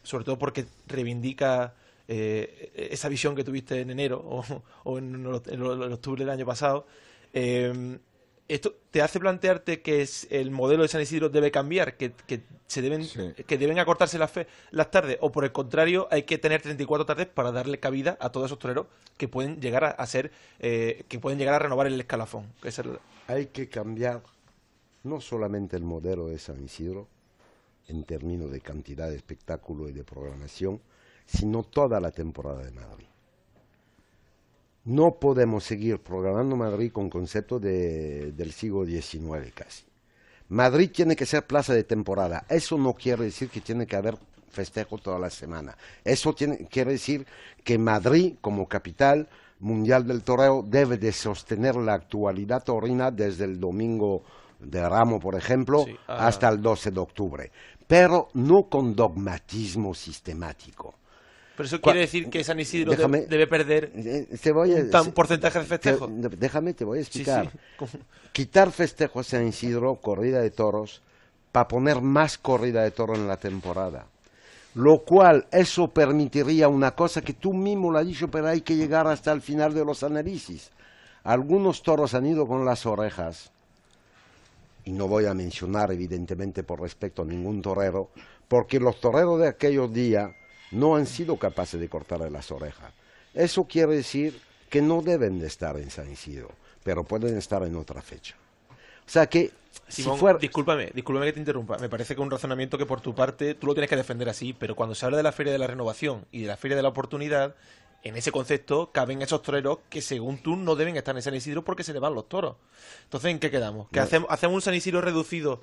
sobre todo porque reivindica eh, esa visión que tuviste en enero o, en, octubre del año pasado, eh, esto te hace plantearte que es el modelo de San Isidro debe cambiar, que, se deben que deben acortarse las, las tardes o por el contrario hay que tener 34 tardes para darle cabida a todos esos toreros que pueden llegar a, ser eh, que pueden llegar a renovar el escalafón. Hay que cambiar no solamente el modelo de San Isidro en términos de cantidad de espectáculo y de programación, sino toda la temporada de Madrid. No podemos seguir programando Madrid con concepto de, del siglo XIX casi. Madrid tiene que ser plaza de temporada. Eso no quiere decir que tiene que haber festejo toda la semana. Eso tiene, quiere decir que Madrid, como capital mundial del toreo, debe de sostener la actualidad torina desde el domingo de Ramo, por ejemplo, ah. hasta el 12 de octubre. Pero no con dogmatismo sistemático pero eso quiere decir que San Isidro debe perder eh, un porcentaje de festejo. déjame, te voy a explicar. *laughs* Quitar festejo a San Isidro, corrida de toros, para poner más corrida de toros en la temporada. Lo cual, eso permitiría una cosa que tú mismo lo has dicho, pero hay que llegar hasta el final de los análisis. Algunos toros han ido con las orejas, y no voy a mencionar evidentemente por respecto a ningún torero, porque los toreros de aquellos días no han sido capaces de cortarle las orejas. Eso quiere decir que no deben de estar en San Isidro, pero pueden estar en otra fecha. O sea que Simón, discúlpame, discúlpame que te interrumpa. Me parece que un razonamiento que por tu parte tú lo tienes que defender así, pero cuando se habla de la Feria de la Renovación y de la Feria de la Oportunidad, en ese concepto caben esos toreros que según tú no deben estar en San Isidro porque se le van los toros. Entonces, ¿en qué quedamos? ¿Que hacemos, hacemos un San Isidro reducido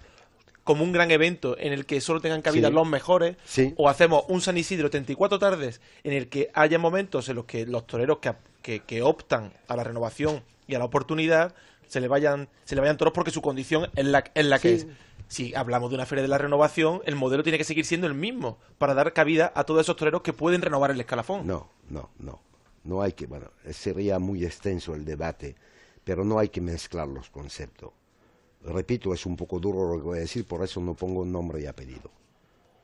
como un gran evento en el que solo tengan cabida los mejores, o hacemos un San Isidro 34 tardes en el que haya momentos en los que los toreros que, que, optan a la renovación y a la oportunidad se le vayan, se le vayan toros porque su condición es la, es la que es. Si hablamos de una feria de la renovación, el modelo tiene que seguir siendo el mismo para dar cabida a todos esos toreros que pueden renovar el escalafón. No, no, no. No hay que, bueno, sería muy extenso el debate, pero no hay que mezclar los conceptos. Repito, es un poco duro lo que voy a decir, por eso no pongo nombre y apellido.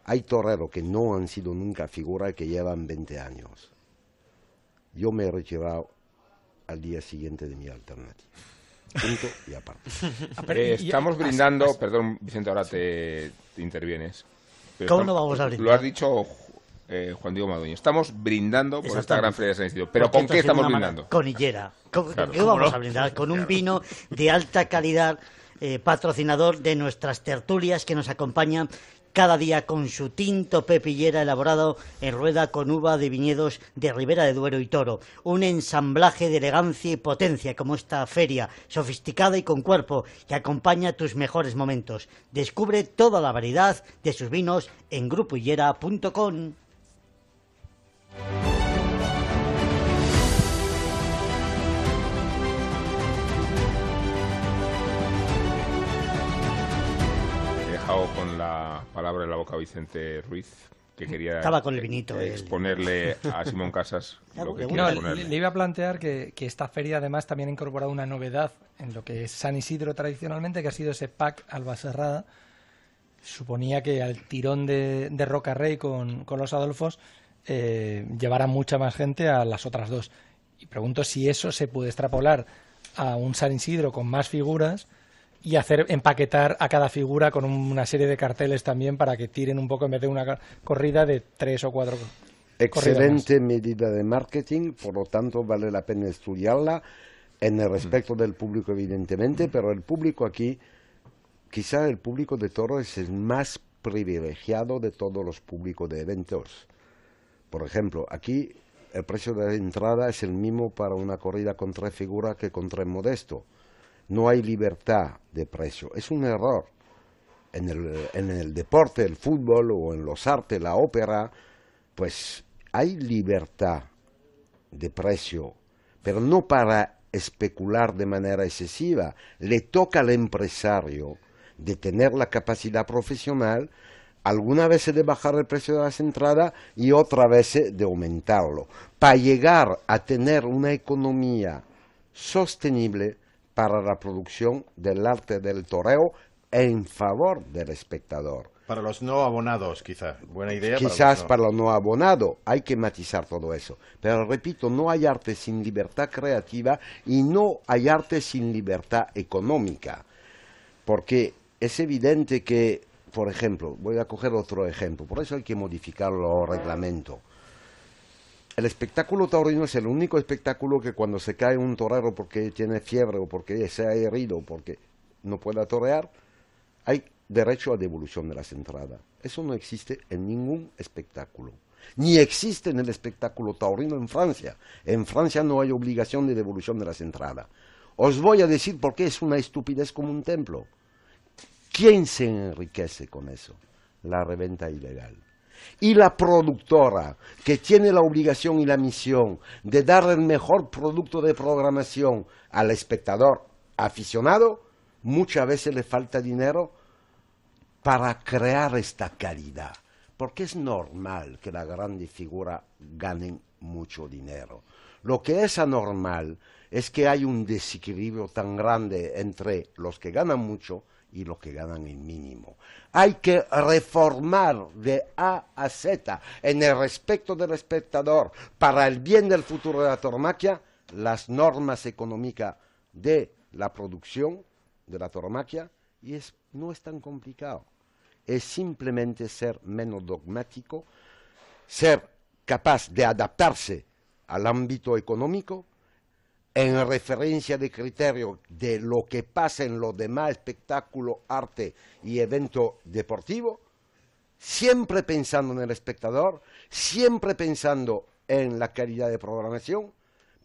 Hay toreros que no han sido nunca figura que llevan 20 años. Yo me he retirado al día siguiente de mi alternativa. Punto y aparte. *laughs* Eh, estamos brindando, perdón Vicente, ahora te, intervienes. ¿Cómo no vamos a brindar? Lo has dicho eh, Juan Diego Madueño. Estamos brindando por esta gran feria de San Isidro. ¿Pero con qué estamos brindando? Con hillera. ¿Con qué vamos a brindar? Con un vino de alta calidad eh, patrocinador de nuestras tertulias que nos acompañan cada día con su tinto pepillera elaborado en rueda con uva de viñedos de Ribera de Duero y Toro. Un ensamblaje de elegancia y potencia como esta feria, sofisticada y con cuerpo, que acompaña tus mejores momentos. Descubre toda la variedad de sus vinos en grupohillera.com. con la palabra en la boca Vicente Ruiz, que quería Estaba con el vinito, exponerle a Simón Casas *laughs* lo que no, le, iba a plantear que, esta feria además también ha incorporado una novedad en lo que es San Isidro tradicionalmente, que ha sido ese pack Albacerrada. Suponía que al tirón de, de Roca Rey con, los Adolfos eh, llevara mucha más gente a las otras dos. Y pregunto si eso se puede extrapolar a un San Isidro con más figuras y hacer empaquetar a cada figura con una serie de carteles también para que tiren un poco en vez de una corrida de tres o cuatro. Excelente medida de marketing, por lo tanto vale la pena estudiarla en el respecto del público evidentemente, pero el público aquí, quizá el público de toro es el más privilegiado de todos los públicos de eventos. Por ejemplo, aquí el precio de la entrada es el mismo para una corrida con tres figuras que con tres modesto no hay libertad de precio. Es un error. En el, en el deporte, el fútbol o en los artes, la ópera, pues hay libertad de precio, pero no para especular de manera excesiva. Le toca al empresario de tener la capacidad profesional alguna vez de bajar el precio de las entradas y otra vez de aumentarlo, para llegar a tener una economía sostenible para la producción del arte del toreo en favor del espectador. Para los no abonados, quizá. Buena idea. Quizás para los no... abonados. Hay que matizar todo eso. Pero repito, no hay arte sin libertad creativa y no hay arte sin libertad económica. Porque es evidente que, por ejemplo, voy a coger otro ejemplo, por eso hay que modificar los reglamentos. El espectáculo taurino es el único espectáculo que cuando se cae un torero porque tiene fiebre o porque se ha herido o porque no puede torear, hay derecho a devolución de las entradas. Eso no existe en ningún espectáculo. Ni existe en el espectáculo taurino en Francia. En Francia no hay obligación de devolución de las entradas. Os voy a decir por qué es una estupidez como un templo. ¿Quién se enriquece con eso? La reventa ilegal. Y la productora, que tiene la obligación y la misión de dar el mejor producto de programación al espectador aficionado, muchas veces le falta dinero para crear esta calidad. Porque es normal que las grandes figuras ganen mucho dinero. Lo que es anormal es que hay un desequilibrio tan grande entre los que ganan mucho y los que ganan el mínimo. Hay que reformar de A a Z en el respecto del espectador para el bien del futuro de la tauromaquia las normas económicas de la producción de la tauromaquia y es, no es tan complicado. Es simplemente ser menos dogmático, ser capaz de adaptarse al ámbito económico en referencia de criterio de lo que pasa en los demás espectáculos, arte y evento deportivo, siempre pensando en el espectador, siempre pensando en la calidad de programación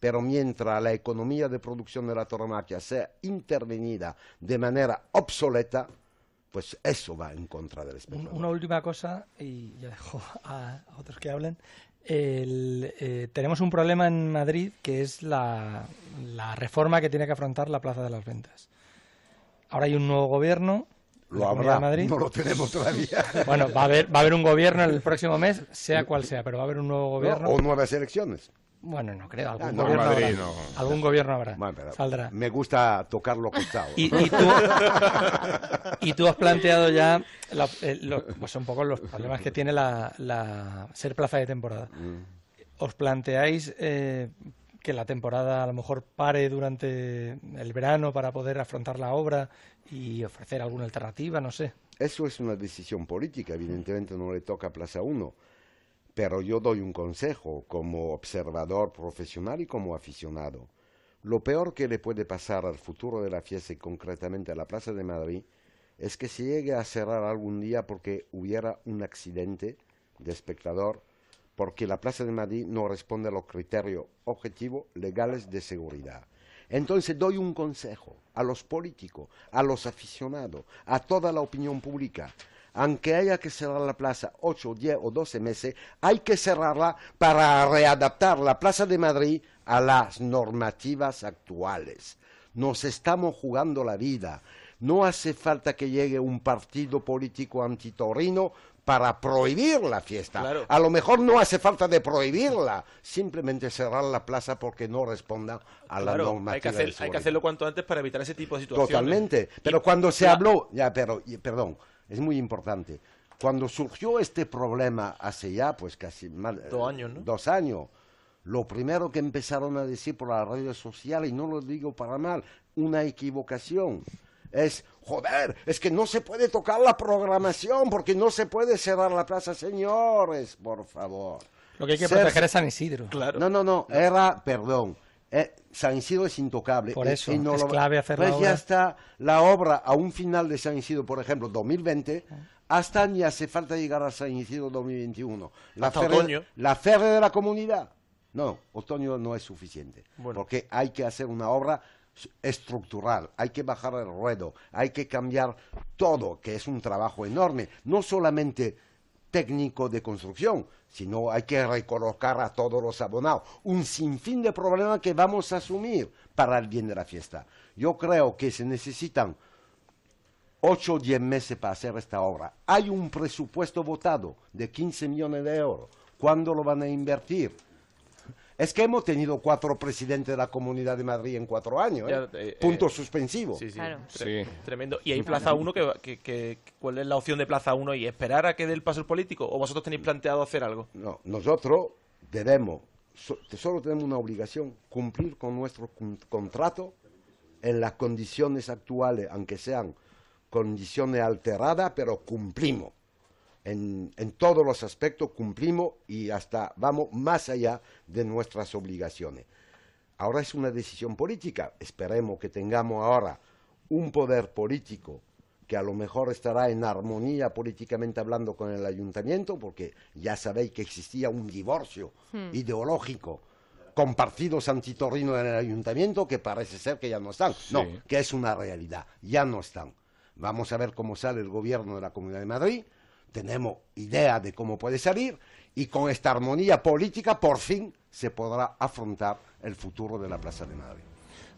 pero mientras la economía de producción de la tauromaquia sea intervenida de manera obsoleta, pues eso va en contra del espectador. Una última cosa, y ya dejo a, otros que hablen. Eh, tenemos un problema en Madrid que es la, reforma que tiene que afrontar la Plaza de las Ventas. Ahora hay un nuevo gobierno. Lo habrá, Madrid. no lo tenemos todavía. *laughs* Bueno, va a, haber, va a haber un gobierno el *laughs* próximo mes, sea cual sea, pero va a haber un nuevo gobierno. o nuevas elecciones. Bueno, no creo. Algún, gobierno, habrá. algún gobierno habrá. Saldrá. Me gusta tocarlo costado. Y, tú, has planteado ya eh, pues un poco los problemas que tiene la, ser plaza de temporada. Mm. ¿Os planteáis eh, que la temporada a lo mejor pare durante el verano para poder afrontar la obra y ofrecer alguna alternativa? No sé. Eso es una decisión política. Evidentemente no le toca a Plaza 1 pero yo doy un consejo como observador profesional y como aficionado. Lo peor que le puede pasar al futuro de la fiesta y concretamente a la Plaza de Madrid es que se llegue a cerrar algún día porque hubiera un accidente de espectador porque la Plaza de Madrid no responde a los criterios objetivos legales de seguridad. Entonces doy un consejo a los políticos, a los aficionados, a toda la opinión pública aunque haya que cerrar la plaza 8, 10 o 12 meses, hay que cerrarla para readaptar la Plaza de Madrid a las normativas actuales. Nos estamos jugando la vida. No hace falta que llegue un partido político antitorino para prohibir la fiesta. A lo mejor no hace falta de prohibirla, simplemente cerrar la plaza porque no responda a la normativa. Hay que, hay que hacerlo cuanto antes para evitar ese tipo de situaciones. Totalmente. Pero cuando se habló, ya, pero, perdón, es muy importante. Cuando surgió este problema hace ya, pues casi dos años, ¿no? Dos años. Lo primero que empezaron a decir por las redes sociales, y no lo digo para mal, una equivocación. Es, joder, es que no se puede tocar la programación porque no se puede cerrar la plaza, señores, por favor. Lo que hay que proteger es San Isidro. Claro. No, no, no, era, perdón, eh, San Isidro es intocable. Por eso, es clave hacer pues ya está la obra a un final de San Isidro, por ejemplo, 2020, hasta ni hace falta llegar a San Isidro 2021. La otoño. La feria de la comunidad. No, otoño no es suficiente. Porque hay que hacer una obra estructural, hay que bajar el ruedo, hay que cambiar todo, que es un trabajo enorme. No solamente técnico de construcción, sino hay que recolocar a todos los abonados. Un sinfín de problemas que vamos a asumir para el bien de la fiesta. Yo creo que se necesitan 8 o 10 meses para hacer esta obra. Hay un presupuesto votado de 15 millones de euros. ¿Cuándo lo van a invertir? Es que hemos tenido cuatro presidentes de la Comunidad de Madrid en cuatro años. ¿eh? Ya, eh, Punto eh, suspensivo. Sí, sí. Claro. Tre- Tremendo. ¿Y hay Plaza 1? Que, que- que- ¿Cuál es la opción de Plaza 1? ¿Y esperar a que dé el paso el político? ¿O vosotros tenéis planteado hacer algo? No, nosotros debemos, so- solo tenemos una obligación, cumplir con nuestro con- contrato en las condiciones actuales, aunque sean condiciones alteradas, pero cumplimos. En, en todos los aspectos cumplimos y hasta vamos más allá de nuestras obligaciones. Ahora es una decisión política. Esperemos que tengamos ahora un poder político que a lo mejor estará en armonía políticamente hablando con el ayuntamiento, porque ya sabéis que existía un divorcio Hmm. ideológico con partidos antitorrinos en el ayuntamiento que parece ser que ya no están. No, que es una realidad, ya no están. Vamos a ver cómo sale el gobierno de la Comunidad de Madrid, tenemos idea de cómo puede salir y con esta armonía política por fin se podrá afrontar el futuro de la Plaza de Madrid.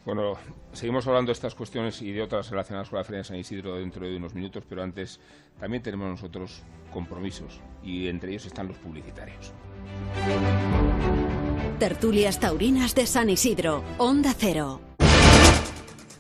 Bueno, seguimos hablando de estas cuestiones y de otras relacionadas con la Feria de San Isidro dentro de unos minutos, pero antes también tenemos nosotros compromisos y entre ellos están los publicitarios. Tertulias Taurinas de San Isidro, Onda Cero.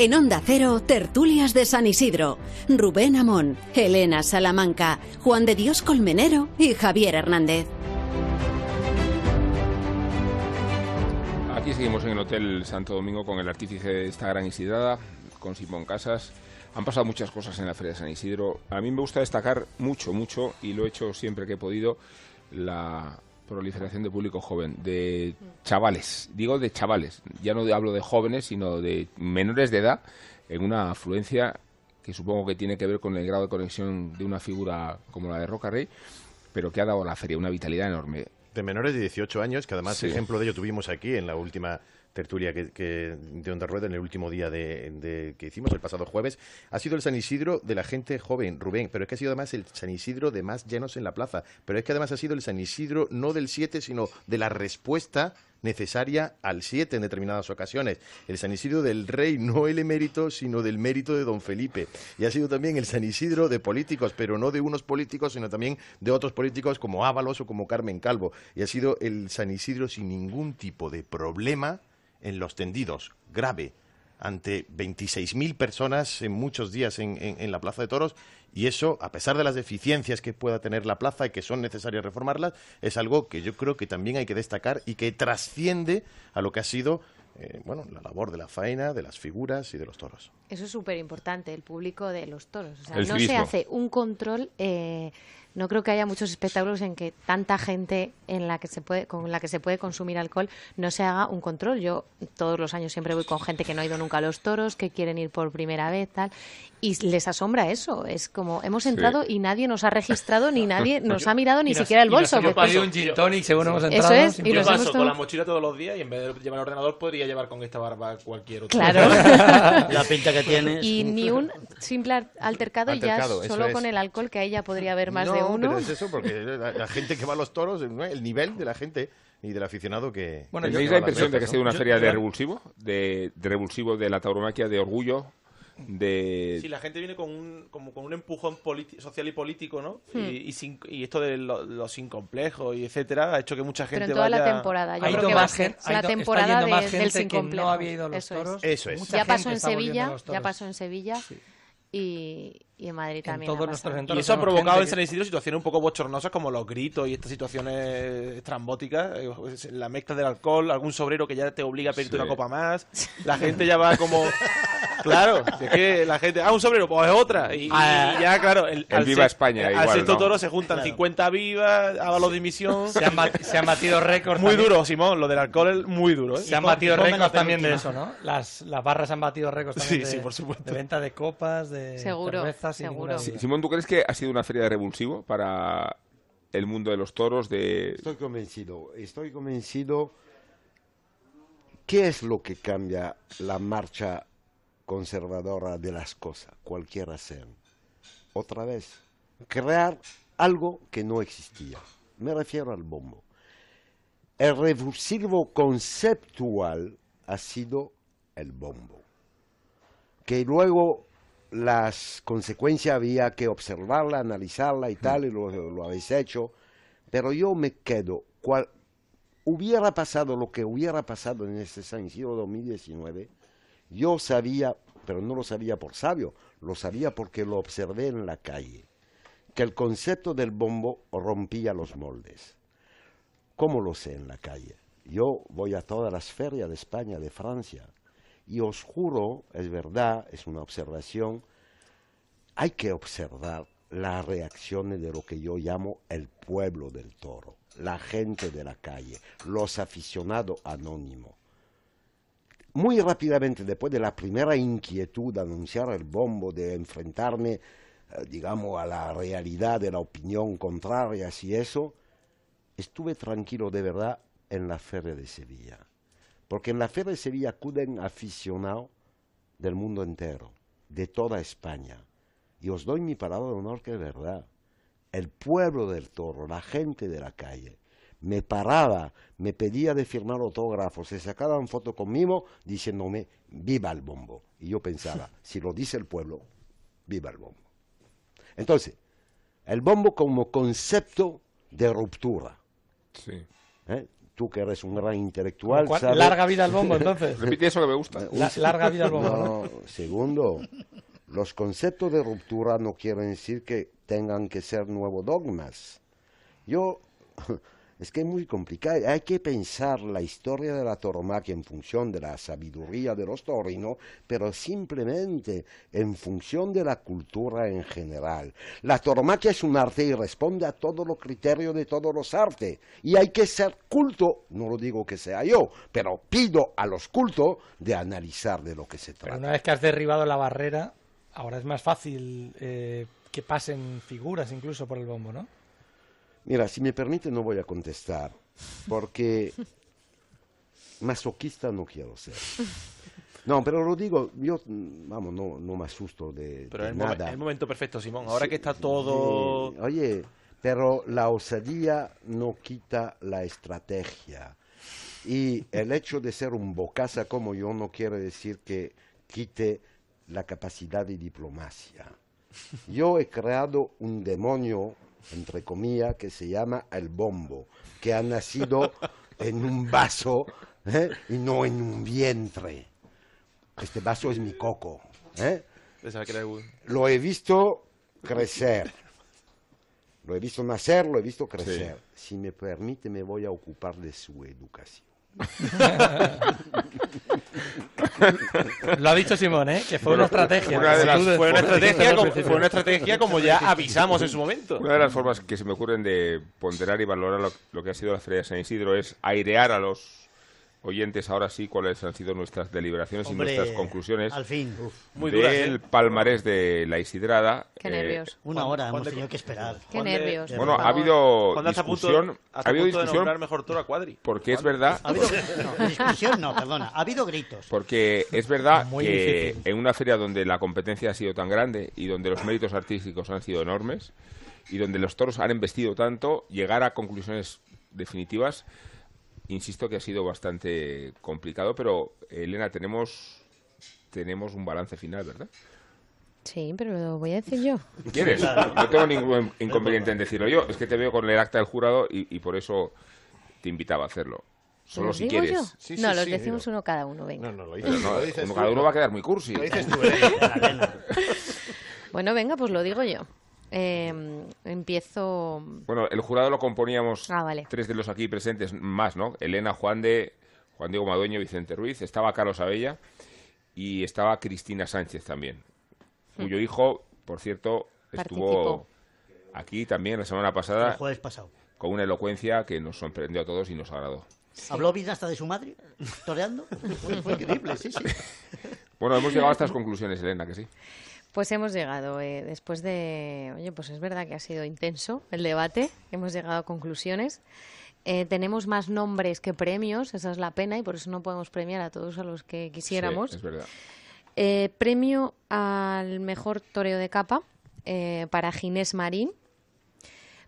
En Onda Cero, Tertulias de San Isidro. Rubén Amón, Elena Salamanca, Juan de Dios Colmenero y Javier Hernández. Aquí seguimos en el Hotel Santo Domingo con el artífice de esta gran Isidrada, con Simón Casas. Han pasado muchas cosas en la Feria de San Isidro. A mí me gusta destacar mucho, mucho, y lo he hecho siempre que he podido, la proliferación de público joven, de chavales, digo de chavales, ya no hablo de jóvenes, sino de menores de edad, en una afluencia que supongo que tiene que ver con el grado de conexión de una figura como la de Roca Rey, pero que ha dado a la feria una vitalidad enorme. De menores de 18 años, que además Sí. ejemplo de ello tuvimos aquí en la última tertulia que, que- de Onda Rueda en el último día de, que hicimos el pasado jueves, ha sido el San Isidro de la gente joven, Rubén, pero es que ha sido además el San Isidro de más llenos en la plaza, pero es que además ha sido el San Isidro no del 7, sino de la respuesta necesaria al 7 en determinadas ocasiones. El San Isidro del Rey, no el emérito, sino del mérito de don Felipe. Y ha sido también el San Isidro de políticos, pero no de unos políticos, sino también de otros políticos como Ábalos o como Carmen Calvo. Y ha sido el San Isidro sin ningún tipo de problema en los tendidos, grave, ante 26.000 personas en muchos días en, en- la Plaza de Toros. Y eso, a pesar de las deficiencias que pueda tener la plaza y que son necesarias reformarlas, es algo que yo creo que también hay que destacar y que trasciende a lo que ha sido eh, bueno, la labor de la faena, de las figuras y de los toros. Eso es súper importante, el público de los toros. O sea, El no se hace un control. eh, no creo que haya muchos espectáculos en que tanta gente en la que se puede, con la que se puede consumir alcohol no se haga un control. Yo todos los años siempre voy con gente que no ha ido nunca a los toros, que quieren ir por primera vez, tal, y les asombra eso. Es como hemos entrado y nadie nos ha registrado ni *laughs* nadie nos ha mirado ni nos- siquiera el nos bolso. pedido un gin tonic según hemos Eso es, y Yo paso con la mochila todos los días y en vez de llevar el ordenador podría llevar con esta barba cualquier otro. Claro. *laughs* La pinta que tienes. Y *laughs* ni un simple al- altercado, Altercado, ya solo es. con el alcohol, que ahí ya podría haber más no, de uno. pero es eso, porque la, la gente que va a los toros, ¿no? el nivel de la gente y del aficionado que... Bueno, ¿Tenéis la impresión de que ha sido una feria de revulsivo? De, de revulsivo de la tauromaquia, de orgullo, de... Sí, la gente viene con un, como con un empujón social y político, ¿no? Hmm. Y, y, sin- y esto de lo- los sin complejos y etcétera ha hecho que mucha gente Pero en toda vaya... la temporada. Yo Ha creo ido que va a más ser la temporada de- más del que no complejos. había ido a los Eso toros. es. Eso es. Mucha Ya pasó en Sevilla, ya pasó en Sevilla y, y en Madrid también. todos ha pasado. entornos Y eso ha provocado en San Isidro situaciones un poco bochornosas como los gritos y estas situaciones estrambóticas, eh, pues, la mezcla del alcohol, algún sobrero que ya te obliga a pedirte Sí. una copa más, *laughs* la gente ya va como... Claro, *laughs* si es que la gente, ah, un sobrero, pues es otra. Y, y Ah, ya, claro, el, el al Viva se- España Al igual, sexto ¿no? toro se juntan 50 vivas, los de dimisión. *laughs* Se han, bat- se han batido récords. Muy también. duro, Simón, lo del alcohol es muy duro. ¿eh? Se han batido récords también de eso, ¿no? Las, las barras han batido récords también Sí, de, sí, por supuesto. de venta de copas, de Seguro, cervezas seguro. Simón, ¿tú crees que ha sido una feria de revulsivo para el mundo de los toros? De... Estoy convencido, estoy convencido. ¿Qué es lo que cambia la marcha conservadora de las cosas, cualquiera sean? Otra vez, crear algo que no existía. Me refiero al bombo. El revulsivo conceptual ha sido el bombo. Que luego las consecuencias había que observarla, analizarla y tal, y lo, lo habéis hecho. Pero yo me quedo, cual, hubiera pasado lo que hubiera pasado en este San Isidro 2019, yo sabía, pero no lo sabía por sabio, lo sabía porque lo observé en la calle, que el concepto del bombo rompía los moldes. ¿Cómo lo sé en la calle? Yo voy a todas las ferias de España, de Francia, y os juro, es verdad, es una observación, hay que observar las reacciones de lo que yo llamo el pueblo del toro, la gente de la calle, los aficionados anónimos. Muy rápidamente, después de la primera inquietud anunciar el bombo, de enfrentarme, eh, digamos, a la realidad de la opinión contraria y eso, estuve tranquilo de verdad en la Feria de Sevilla. Porque en la Feria de Sevilla acuden aficionados del mundo entero, de toda España. Y os doy mi palabra de honor que es verdad. El pueblo del toro, la gente de la calle, me paraba, me pedía de firmar autógrafos, se sacaban fotos conmigo diciéndome viva el bombo. Y yo pensaba, *laughs* si lo dice el pueblo, viva el bombo. Entonces, el bombo como concepto de ruptura. Sí. ¿eh? Tú que eres un gran intelectual, ¿Cuál- sabes- larga vida al bombo, *laughs* entonces. Repite eso que me gusta. La- larga vida al bombo. No, segundo, los conceptos de ruptura no quieren decir que tengan que ser nuevos dogmas. Yo, es que es muy complicado. Hay que pensar la historia de la tauromaquia en función de la sabiduría de los torinos, pero simplemente en función de la cultura en general. La tauromaquia es un arte y responde a todos los criterios de todos los artes. Y hay que ser culto, no lo digo que sea yo, pero pido a los cultos de analizar de lo que se Pero trata. una vez que has derribado la barrera, ahora es más fácil eh, que pasen figuras incluso por el bombo, ¿no? Mira, si me permite no voy a contestar, porque *laughs* masoquista no quiero ser. No, pero lo digo, yo, vamos, no, no me asusto de, Pero de es el, nada. el momento perfecto, Simón. Ahora Sí, que está todo... Oye, pero la osadía no quita la estrategia. Y el hecho de ser un bocaza como yo no quiere decir que quite la capacidad de diplomacia. Yo he creado un demonio, entre comillas, que se llama el bombo, que ha nacido en un vaso ¿eh? y no en un vientre. Este vaso es mi coco. ¿eh? Lo he visto crecer. Lo he visto nacer, lo he visto crecer. Si me permite, me voy a ocupar de su educación. Lo ha dicho Simón, ¿eh? Que fue una estrategia. Una de las- Tú de- Fue una estrategia, como, fue una estrategia como ya avisamos en su momento. Una de las formas que se me ocurren de ponderar y valorar lo, lo que ha sido la Feria de San Isidro es airear a los oyentes ahora sí cuáles han sido nuestras deliberaciones Hombre, y nuestras conclusiones al fin. Muy del duras, ¿eh? palmarés de la Isidrada. Qué Eh, nervios. Una hora hemos tenido que esperar. Qué nervios. Bueno, ha habido discusión, ha habido discusión nombrar mejor toro a Cuadri. porque es verdad, Ha habido, no, discusión no, perdona. Ha habido gritos. porque es verdad Muy que difícil. en una feria donde la competencia ha sido tan grande y donde los méritos artísticos han sido enormes y donde los toros han embestido tanto, llegar a conclusiones definitivas, insisto que ha sido bastante complicado, pero Elena tenemos tenemos un balance final, ¿verdad? Sí, pero lo voy a decir yo. *laughs* ¿Quieres? No tengo ningún inconveniente en decirlo yo. Es que te veo con el acta del jurado y, y por eso te invitaba a hacerlo. Solo ¿Los si digo quieres. yo? Sí, sí, no, los sí, decimos dilo. uno cada uno, venga. No, no, lo Pero dices, no, lo dices uno- tú. cada uno va a quedar muy cursi. Lo dices tú, Elena. *laughs* Bueno, venga, pues lo digo yo. Eh, empiezo... Bueno, el jurado lo componíamos Ah, vale. tres de los aquí presentes más, ¿no? Elena, Juan de, Juan Diego Madueño, Vicente Ruiz, estaba Carlos Abella y estaba Cristina Sánchez también, cuyo hijo, por cierto, estuvo aquí también la semana El pasada jueves pasado. con una elocuencia que nos sorprendió a todos y nos agradó. ¿Habló bien hasta de su madre? ¿Toreando? *laughs* Fue, fue increíble, sí, sí. Bueno, hemos llegado a estas conclusiones, Elena, que sí. Pues hemos llegado, eh, después de... Oye, pues es verdad que ha sido intenso el debate, hemos llegado a conclusiones. Eh, tenemos más nombres que premios, esa es la pena, y por eso no podemos premiar a todos a los que quisiéramos. Sí, es verdad. Eh, premio al mejor toreo de capa eh, para Ginés Marín.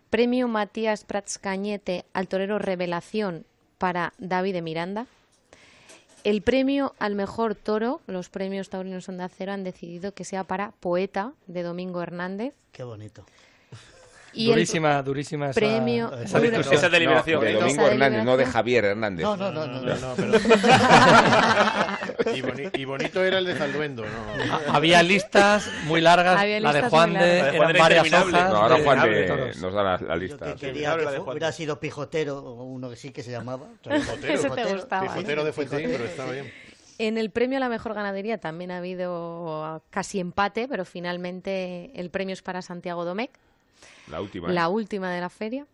Premio Matías Prats Cañete al torero Revelación para David de Miranda. El premio al mejor toro, los premios taurinos Onda Cero han decidido que sea para Poeta de Domingo Hernández. Qué bonito. Y el durísima, durísima esa, premio esa dura-. Esa deliberación. No, de ¿eh? Domingo Hernández, no de. Javier Hernández. No, no, no, no. No, no, pero... *laughs* y, boni- y bonito era el de. Ha- Había listas muy largas, Había la de Juan de, eran era varias hojas. No, ahora Juan de nos da la, la Yo lista. que sí. quería que hubiera sido Pijotero, o uno que sí que se llamaba. Pijotero. Ese te gustaba. Pijotero de Fuentecín, estaba bien. En el premio a la mejor ganadería también ha habido casi empate, pero finalmente el premio es para Santiago Domecq, La última. ¿eh? la última de la feria.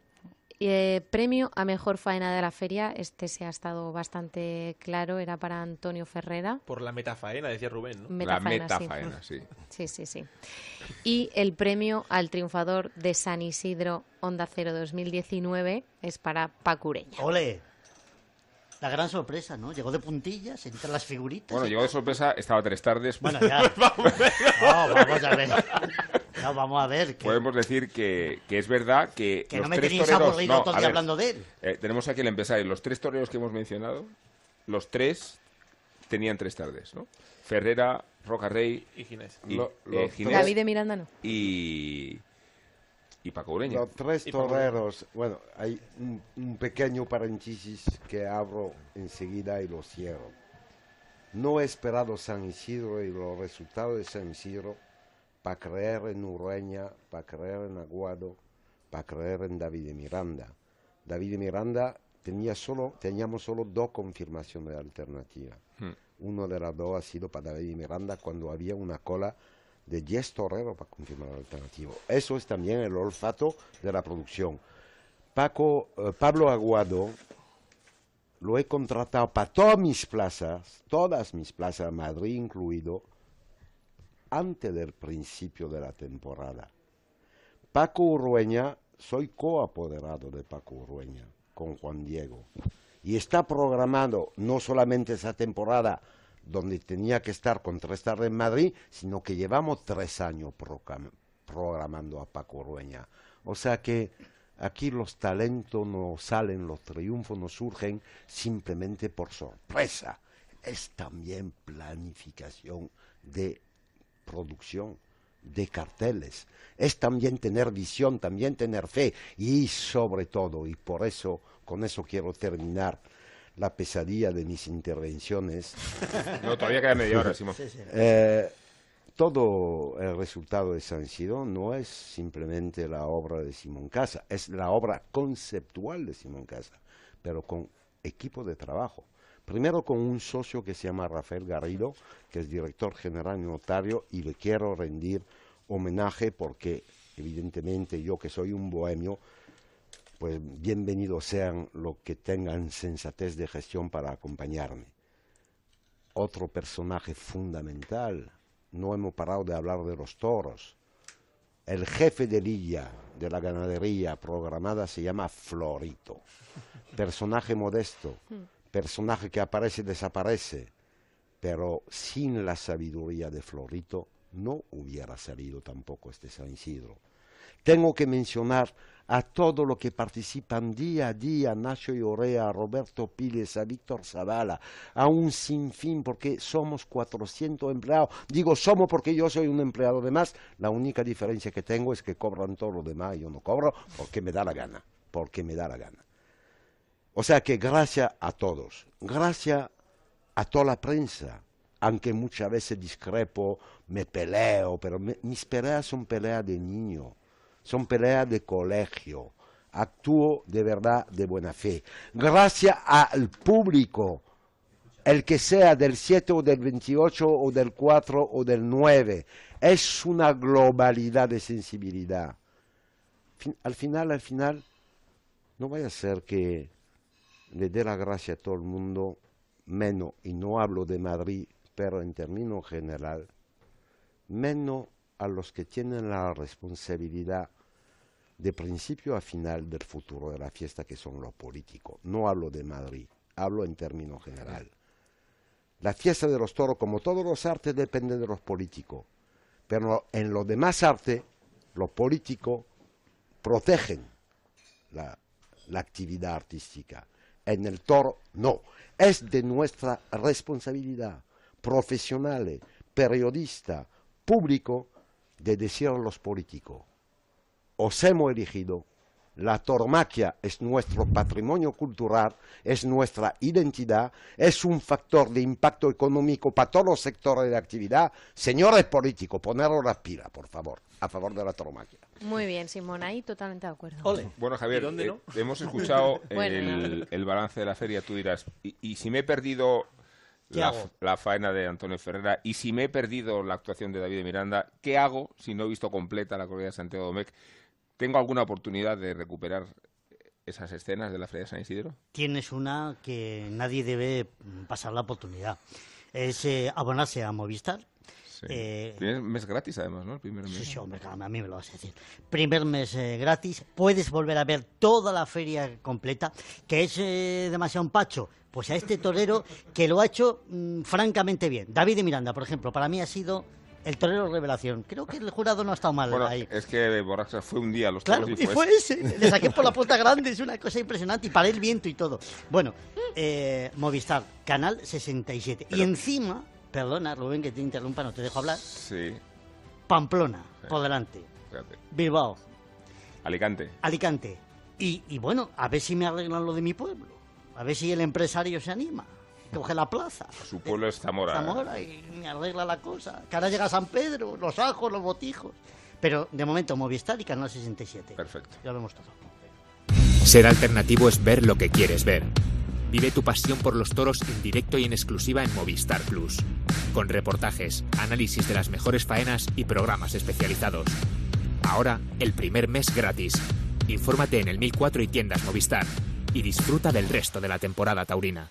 Y, eh, premio a mejor faena de la feria, este se ha estado bastante claro, era para Antonio Ferrera. Por la metafaena, decía Rubén, ¿no? La Metafaena, sí. metafaena, sí. *laughs* Sí, sí, sí. Y el premio al triunfador de San Isidro Onda Cero 2019 es para Pacureña. Ole. La gran sorpresa, ¿no? Llegó de puntillas entre las figuritas. Bueno, llegó de sorpresa, estaba tres tardes. Bueno, *laughs* ya. No, vamos a ver. No, vamos a ver. Que, Podemos decir que, que es verdad que, que los no me tres tenéis toreros... aburrido no, todo el día hablando de él. eh, tenemos aquí el empresario. Los tres toreros que hemos mencionado, los tres tenían tres tardes, ¿no? Ferrera, Roca Rey Y Ginés. y, Lo- eh, Ginés David de Miranda no. y, y Paco Ureña. Los tres toreros, bueno, hay un, un pequeño paréntesis que abro enseguida y lo cierro. No he esperado San Isidro y los resultados de San Isidro para creer en Ureña, para creer en Aguado, para creer en David de Miranda. David de Miranda tenía solo, teníamos solo dos confirmaciones alternativas. Hmm. Uno de las dos ha sido para David de Miranda cuando había una cola de 10 toreros para confirmar el alternativo. Eso es también el olfato de la producción. Paco, eh, Pablo Aguado lo he contratado para todas mis plazas, todas mis plazas, Madrid incluido, antes del principio de la temporada. Paco Urrueña, soy coapoderado de Paco Urrueña con Juan Diego. Y está programado no solamente esa temporada donde tenía que estar con tres tardes en Madrid, sino que llevamos tres años programando a Paco Urrueña. O sea que aquí los talentos no salen, los triunfos no surgen simplemente por sorpresa. Es también planificación de producción de carteles. Es también tener visión, también tener fe y sobre todo, y por eso, con eso quiero terminar la pesadilla de mis intervenciones. *laughs* No, todavía queda media hora, Simón. Eh, todo el resultado de San Isidro no es simplemente la obra de Simón Casa, es la obra conceptual de Simón Casa, pero con equipo de trabajo. Primero con un socio que se llama Rafael Garrido, que es director general y notario, y le quiero rendir homenaje porque, evidentemente, yo que soy un bohemio, pues bienvenidos sean los que tengan sensatez de gestión para acompañarme. Otro personaje fundamental, no hemos parado de hablar de los toros. El jefe de Lilla de la ganadería programada se llama Florito. Personaje modesto, personaje que aparece y desaparece, pero sin la sabiduría de Florito no hubiera salido tampoco este San Isidro. Tengo que mencionar a todos los que participan día a día, Nacho Orea, a Roberto Piles, a Víctor Zavala, a un sinfín, porque somos 400 empleados. Digo somos porque yo soy un empleado de más. La única diferencia que tengo es que cobran todos los demás y yo no cobro porque me da la gana, porque me da la gana. O sea que gracias a todos, gracias a toda la prensa, aunque muchas veces discrepo, me peleo, pero mis peleas son peleas de niño son peleas de colegio. Actúo de verdad de buena fe. Gracias al público, el que sea del 7 o del 28 o del 4 o del 9, es una globalidad de sensibilidad. al final, al final, no vaya a ser que le dé la gracia a todo el mundo, menos, y no hablo de Madrid, pero en términos general, menos a los que tienen la responsabilidad de principio a final del futuro de la fiesta, que son los políticos. No hablo de Madrid, hablo en términos general. La fiesta de los toros, como todos los artes, depende de los políticos. Pero en los demás artes, los políticos protegen la, actividad artística. En el toro, no. Es de nuestra responsabilidad, profesionales, periodista, público, de decir a los políticos, os hemos elegido. La tormaquia es nuestro patrimonio cultural, es nuestra identidad, es un factor de impacto económico para todos los sectores de actividad. Señores políticos, poneros las pilas, por favor, a favor de la tormaquia. Muy bien, Simón, ahí totalmente de acuerdo. Bueno, Javier, eh, *laughs* hemos escuchado *laughs* el, balance de la feria, tú dirás, y, si me he perdido la, la, faena de Antonio Ferrera y si me he perdido la actuación de David Miranda, ¿qué hago si no he visto completa la corrida de Santiago Domecq? ¿Tengo alguna oportunidad de recuperar esas escenas de la Feria de San Isidro? Tienes una que nadie debe pasar la oportunidad. Es eh, abonarse a Movistar. Sí. Eh, Tienes mes gratis además, ¿no? El primer mes. Sí, sí, hombre, a mí me lo vas a decir. Primer mes eh, gratis, puedes volver a ver toda la feria completa, que es demasiado un pacho. Pues a este torero que lo ha hecho mm, francamente bien. David de Miranda, por ejemplo, para mí ha sido el torero revelación. Creo que el jurado no ha estado mal ahí. Es que Borracha fue un día los claro, y fue, ese. Le saqué por la puerta grande, es una cosa impresionante y paré el viento y todo. Bueno, eh, Movistar, canal 67. Y encima, perdona Rubén que te interrumpa, no te dejo hablar. Sí. Pamplona, por delante. Bilbao. Alicante. Alicante. Y, y bueno, a ver si me arreglan lo de mi pueblo. A ver si el empresario se anima coge la plaza. Su pueblo es Zamora. Zamora y me arregla la cosa. Que ahora llega San Pedro, los ajos, los botijos. Pero de momento Movistar y Canal 67. Perfecto. Ya lo hemos todo. Ser alternativo es ver lo que quieres ver. Vive tu pasión por los toros en directo y en exclusiva en Movistar Plus. Con reportajes, análisis de las mejores faenas y programas especializados. Ahora, el primer mes gratis. Infórmate en el 1004 y tiendas Movistar. Y disfruta del resto de la temporada taurina.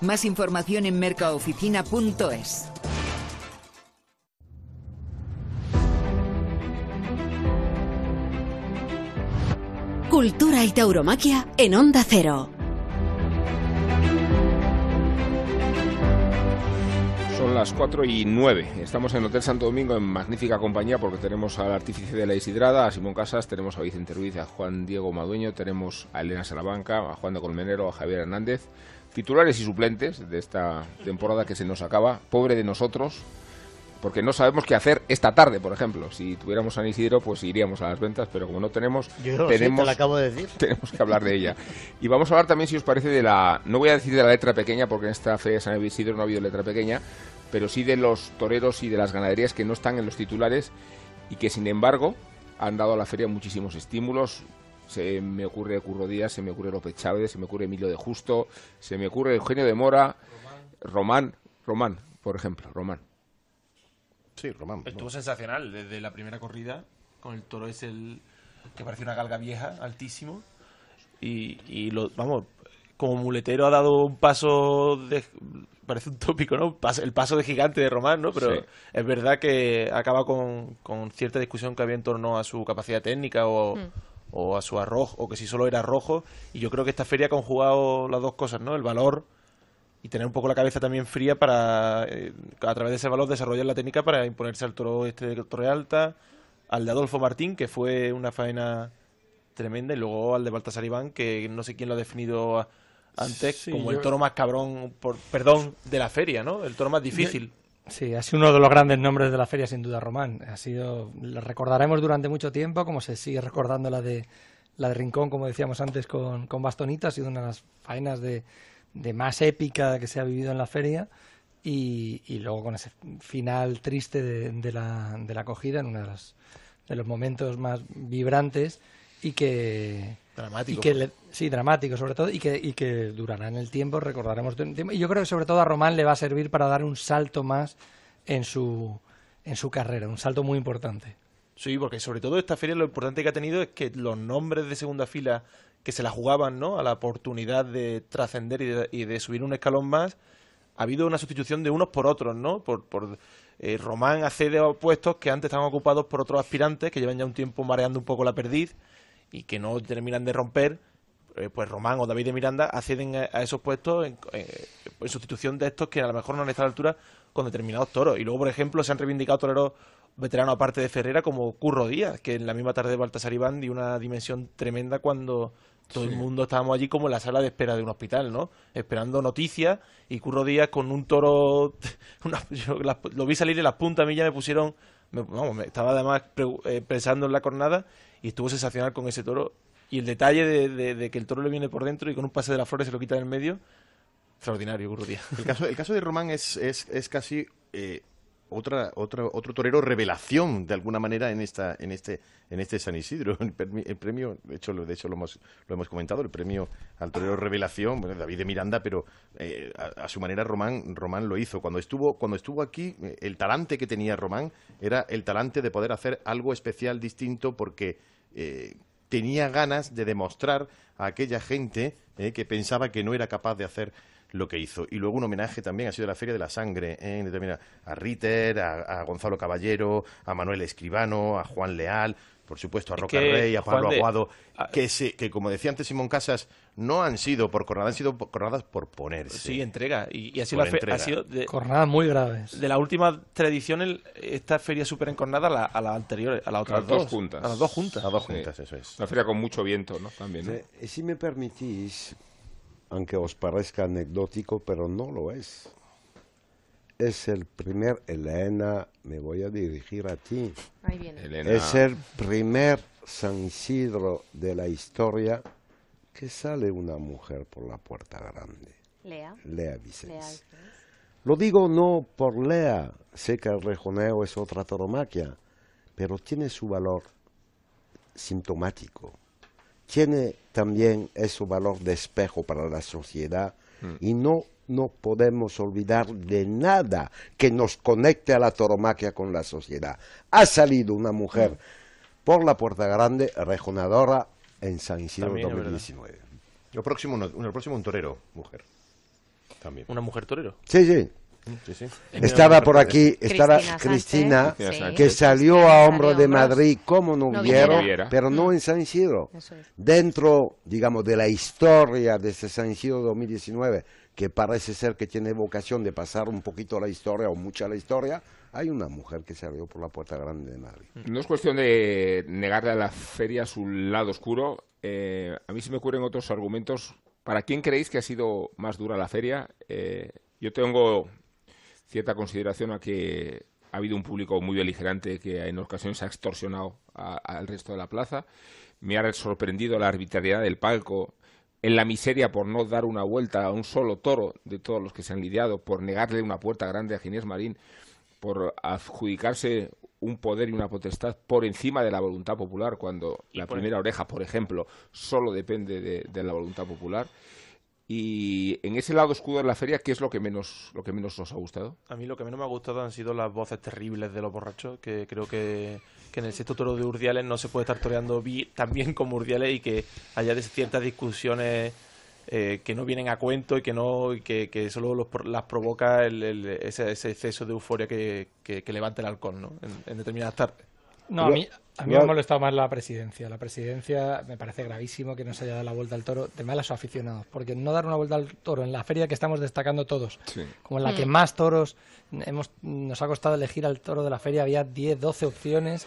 Más información en mercaoficina.es. Cultura y tauromaquia en Onda Cero. Son las 4 y 9. Estamos en Hotel Santo Domingo en magnífica compañía porque tenemos al artífice de la Isidrada, a Simón Casas, tenemos a Vicente Ruiz, a Juan Diego Madueño, tenemos a Elena Salamanca, a Juan de Colmenero, a Javier Hernández, titulares y suplentes de esta temporada que se nos acaba. Pobre de nosotros, porque no sabemos qué hacer esta tarde, por ejemplo. Si tuviéramos San Isidro, pues iríamos a las ventas, pero como no tenemos, Yo sí, tenemos, te lo acabo de decir. *laughs* tenemos que hablar de ella. Y vamos a hablar también, si os parece, de la, no voy a decir de la letra pequeña, porque en esta feria de San Isidro no ha habido letra pequeña, pero sí de los toreros y de las ganaderías que no están en los titulares y que, sin embargo, han dado a la feria muchísimos estímulos. Se me ocurre Curro Díaz, se me ocurre López Chávez, se me ocurre Emilio de Justo, se me ocurre Eugenio de Mora, Román, Román, por ejemplo, Román. Sí, Román. Estuvo sensacional desde la primera corrida, con el toro es el que parece una galga vieja, altísimo. Y, y lo, vamos, como muletero ha dado un paso de. Parece un tópico, ¿no? El paso de gigante de Román, ¿no? Pero Sí. es verdad que acaba con, con cierta discusión que había en torno a su capacidad técnica o, Mm. O a su arrojo, o que si solo era rojo. Y yo creo que esta feria ha conjugado las dos cosas, ¿no? El valor y tener un poco la cabeza también fría para, eh, a través de ese valor, desarrollar la técnica para imponerse al toro este de Torre Alta, al de Adolfo Martín, que fue una faena tremenda, y luego al de Baltasar Iván, que no sé quién lo ha definido antes Sí, como yo- el toro más cabrón, por, perdón, de la feria, ¿no? El toro más difícil. Sí, ha sido uno de los grandes nombres de la feria, sin duda, Román. Ha sido, recordaremos durante mucho tiempo, como se sigue recordando la de la de Rincón, como decíamos antes, con, con Bastonita. Ha sido una de las faenas de, de más épica que se ha vivido en la feria. Y, y luego con ese final triste de, de la, de la acogida, en uno de, de los momentos más vibrantes y que Dramático. y que le- sí dramático sobre todo y que y que durará en el tiempo recordaremos tiempo y yo creo que sobre todo a Román le va a servir para dar un salto más en su en su carrera un salto muy importante Sí, porque sobre todo esta feria lo importante que ha tenido es que los nombres de segunda fila que se la jugaban, ¿no? A la oportunidad de trascender y de, y de subir un escalón más, ha habido una sustitución de unos por otros, ¿no? Por, por eh, Román accede a puestos que antes estaban ocupados por otros aspirantes que llevan ya un tiempo mareando un poco la perdiz y que no terminan de romper. Eh, pues Román o David de Miranda acceden a, esos puestos en, eh, en sustitución de estos que a lo mejor no han estado a la altura con determinados toros. Y luego, por ejemplo, se han reivindicado toreros veteranos aparte de Ferrera como Curro Díaz, que en la misma tarde de Baltasar Iván dio una dimensión tremenda cuando todo Sí. el mundo estábamos allí como en la sala de espera de un hospital, ¿no? Esperando noticias y Curro Díaz con un toro... *laughs* una- yo las- lo vi salir y las puntas a mí ya me pusieron... me- vamos, me estaba además pre- eh, pensando en la cornada y estuvo sensacional con ese toro. Y el detalle de, que el toro le viene por dentro y con un pase de las flores se lo quita del medio, extraordinario, Díaz. El caso, el caso de Román es, es, es casi eh, otra, otra, otro torero revelación, de alguna manera, en esta en este en este San Isidro. El, premio, de hecho, lo, de hecho lo, hemos, lo hemos comentado, el premio al torero revelación, bueno, David de Miranda, pero eh, a, su manera Román, Román lo hizo. Cuando estuvo, cuando estuvo aquí, eh, el talante que tenía Román era el talante de poder hacer algo especial, distinto, porque... eh, tenía ganas de demostrar a aquella gente que pensaba que no era capaz de hacer lo que hizo. Y luego un homenaje también ha sido la Feria de la Sangre, eh, a Ritter, a, a Gonzalo Caballero, a Manuel Escribano, a Juan Leal, por supuesto a Es Roca que, Rey, a Pablo Juan de- Aguado, que, se, que como decía antes Simón Casas, no han sido por jornadas, han sido por jornadas por ponerse. Sí, entrega. Y, y ha sido, la fe- entrega. ha sido de, jornadas muy graves de la última tradición el- esta feria súper encornada a la, a la anterior, a las otras Las dos juntas. A las dos juntas. A dos Sí. juntas, eso es. Una feria con mucho viento, ¿no? También, ¿no? Sí, si me permitís, aunque os parezca anecdótico, pero no lo es. Es el primer, Elena, me voy a dirigir a ti. Ahí viene. Elena. Es el primer San Isidro de la historia que sale una mujer por la puerta grande. Lea. Lea Vicens. Lo digo no por Lea, sé que el rejoneo es otra tauromaquia, pero tiene su valor sintomático. Tiene también ese valor de espejo para la sociedad y no no podemos olvidar de nada que nos conecte a la tauromaquia con la sociedad. Ha salido una mujer por la puerta grande, rejonadora, en San Isidro También es verdad. 2019. Lo próximo, el próximo un torero, mujer. También. ¿Una mujer torero? Sí, sí. Sí, sí. Estaba por aquí, estaba Cristina Cristina, Sánchez, sí. que salió Cristina a hombro de. Madrid como Noviera. pero no en San Isidro. Es. Dentro, digamos, de la historia de ese San Isidro 2019, que parece ser que tiene vocación de pasar un poquito la historia o mucha la historia, hay una mujer que salió por la puerta grande de Madrid. No es cuestión de negarle a la feria su lado oscuro. Eh, a mí se me ocurren otros argumentos. ¿Para quién creéis que ha sido más dura la feria? Eh, yo tengo cierta consideración a que ha habido un público muy beligerante que en ocasiones ha extorsionado al resto de la plaza. Me ha sorprendido la arbitrariedad del palco, en la miseria por no dar una vuelta a un solo toro de todos los que se han lidiado, por negarle una puerta grande a Ginés Marín, por adjudicarse un poder y una potestad por encima de la voluntad popular, cuando la primera oreja, por ejemplo, solo depende de, de la voluntad popular. Y en ese lado oscuro de la feria, ¿qué es lo que menos, lo que menos os ha gustado? A mí lo que menos me ha gustado han sido las voces terribles de los borrachos, que creo que, que en el sexto toro de Urdiales no se puede estar toreando tan bien como Urdiales y que haya ciertas discusiones eh, que no vienen a cuento y que no y que, solo los las provoca el- ese, ese exceso de euforia que levanta el alcohol ¿no? en, en determinadas tardes. No, a mí, a mí me ha molestado más la presidencia. La presidencia me parece gravísimo que no se haya dado la vuelta al toro de mal a sus aficionados. Porque no dar una vuelta al toro en la feria que estamos destacando todos, como en la que Mm. más toros hemos, nos ha costado elegir al toro de la feria, había 10, 12 opciones.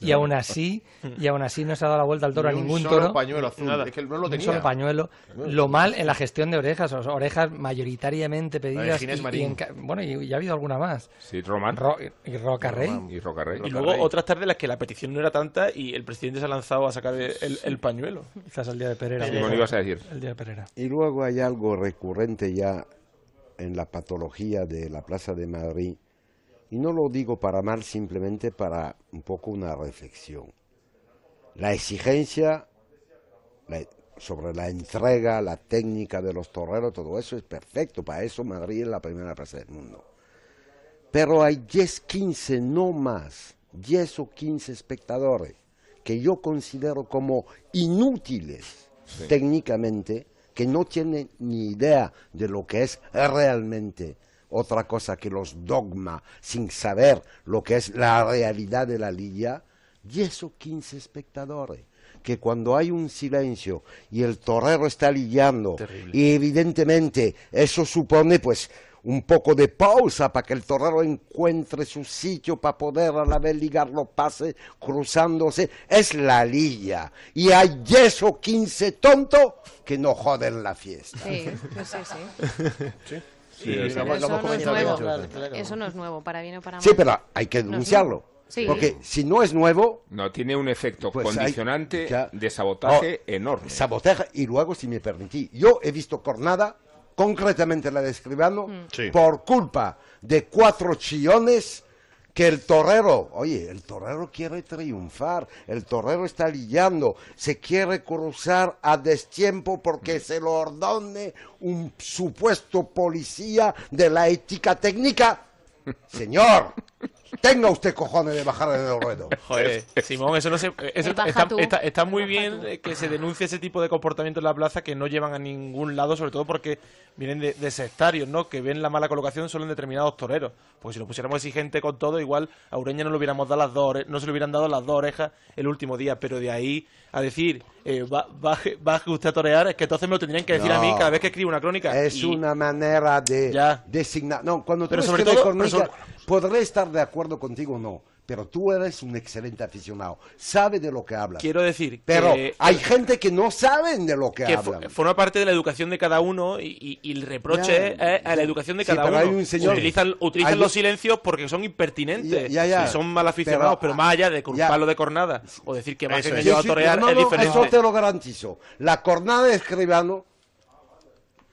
Y aún así *laughs* y aún así no se ha dado la vuelta al toro Ni a un ningún solo toro pañuelo azul, Nada. es que no lo un tenía. solo pañuelo Bueno, lo mal en la gestión de orejas orejas mayoritariamente pedidas y- y en bueno y, y ha habido alguna más Sí, Roman. Ro- y Roca Rey Y Roca Rey. Y luego otras tardes en las que la petición no era tanta y el presidente se ha lanzado a sacar el, el- el pañuelo. quizás el día de Pereira Sí, bueno, ibas a decir. el día de Pereira Y luego hay algo recurrente ya en la patología de la Plaza de Madrid, y no lo digo para mal, simplemente para un poco una reflexión. La exigencia la- sobre la entrega, la técnica de los toreros, todo eso es perfecto, para eso Madrid es la primera plaza del mundo. Pero hay 10, 15, no más, 10 o 15 espectadores que yo considero como inútiles técnicamente, que no tienen ni idea de lo que es realmente otra cosa que los dogmas, sin saber lo que es la realidad de la lidia, 10 o 15 espectadores que cuando hay un silencio y el torero está lidiando y evidentemente eso supone pues un poco de pausa para que el torero encuentre su sitio para poder a la vez ligarlo pase cruzándose es la lilla y hay 10 o 15 tontos que no joden la fiesta Sí, pues sí, sí. *laughs* Sí. Sí, lo eso hemos no es nuevo. muchas veces. Eso no es nuevo, para bien o para mal. sí pero hay que denunciarlo. Sí. porque si no es nuevo No, tiene un efecto Pues hay- condicionante ya- de sabotaje enorme. Sabotaje, y luego, si me permití, yo he visto cornada, concretamente la de Escribano, Sí. por culpa de cuatro chillones que el torero, oye, el torero quiere triunfar, el torero está lidiando, se quiere cruzar a destiempo porque se lo ordone un supuesto policía de la ética técnica. Señor, tenga usted cojones de bajar en el ruedo. Joder, Simón, eso no se. Eso está, tú. está- está muy bien que se denuncie ese tipo de comportamiento en la plaza que no llevan a ningún lado, sobre todo porque vienen de, de sectarios, ¿no? Que ven la mala colocación solo en determinados toreros. Porque si lo pusiéramos exigente con todo, igual a Ureña no le hubiéramos dado las dos no se le hubieran dado las dos orejas el último día. Pero de ahí a decir, eh, ba- baje, baje usted a torear, es que entonces me lo tendrían que decir a mí cada vez que escribo una crónica. Es Y- una manera de Ya. designar. No, cuando tú Pero sobre todo- crónica, sobre- podré estar de acuerdo contigo o no, pero tú eres un excelente aficionado, sabe de lo que hablas. Quiero decir pero que- hay gente que no saben de lo que, que hablan. forma parte de la educación de cada uno y, y- y el reproche Ya, es a la educación de Sí, cada pero uno. hay un señor- utilizan utilizan hay los silencios porque son impertinentes Ya, ya, ya. y son mal aficionados, pero, Pero, más allá de ya. culparlo de cornada o decir que Eso es. ellos Sí, a torear no, es no, diferente. Eso te lo garantizo. La cornada de escribano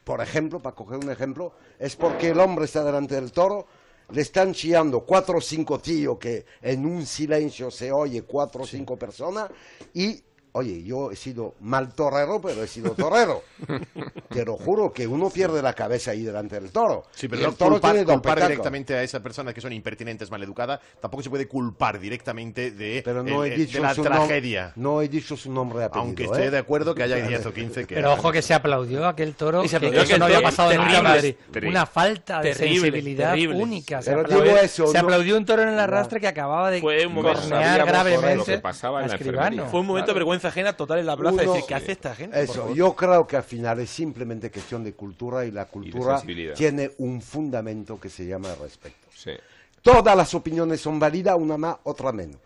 por ejemplo, para coger un ejemplo, es porque el hombre está delante del toro, le están chillando cuatro o cinco tíos que en un silencio se oye cuatro o cinco personas y Oye, yo he sido mal torero, pero he sido torero. *laughs* Te lo juro que uno pierde la cabeza ahí delante del toro. Sí, pero Y no el toro culpar, tiene culpar directamente a esas personas que son impertinentes, maleducadas, tampoco se puede culpar directamente de, Pero no el- he el- dicho de la tragedia. No he dicho su nombre apellido. Aunque esté ¿eh? de acuerdo que haya 10 o 15 que... Pero ojo que se aplaudió aquel toro, Y se que aplaudió eso aquel no había pasado nunca en Madrid. terrible. Una falta de Terrible, sensibilidad terrible. única. Se Pero aplaudió, digo eso, se no- aplaudió un toro en el arrastre que acababa de cornear lo gravemente que pasaba en la. Fue un momento de vergüenza ajena total en la plaza. Uno- decir, ¿qué hace esta gente? Eso, yo creo que al final es simplemente cuestión de cultura y la cultura tiene un fundamento que se llama respeto. Sí. Todas las opiniones son válidas, una más, otra menos.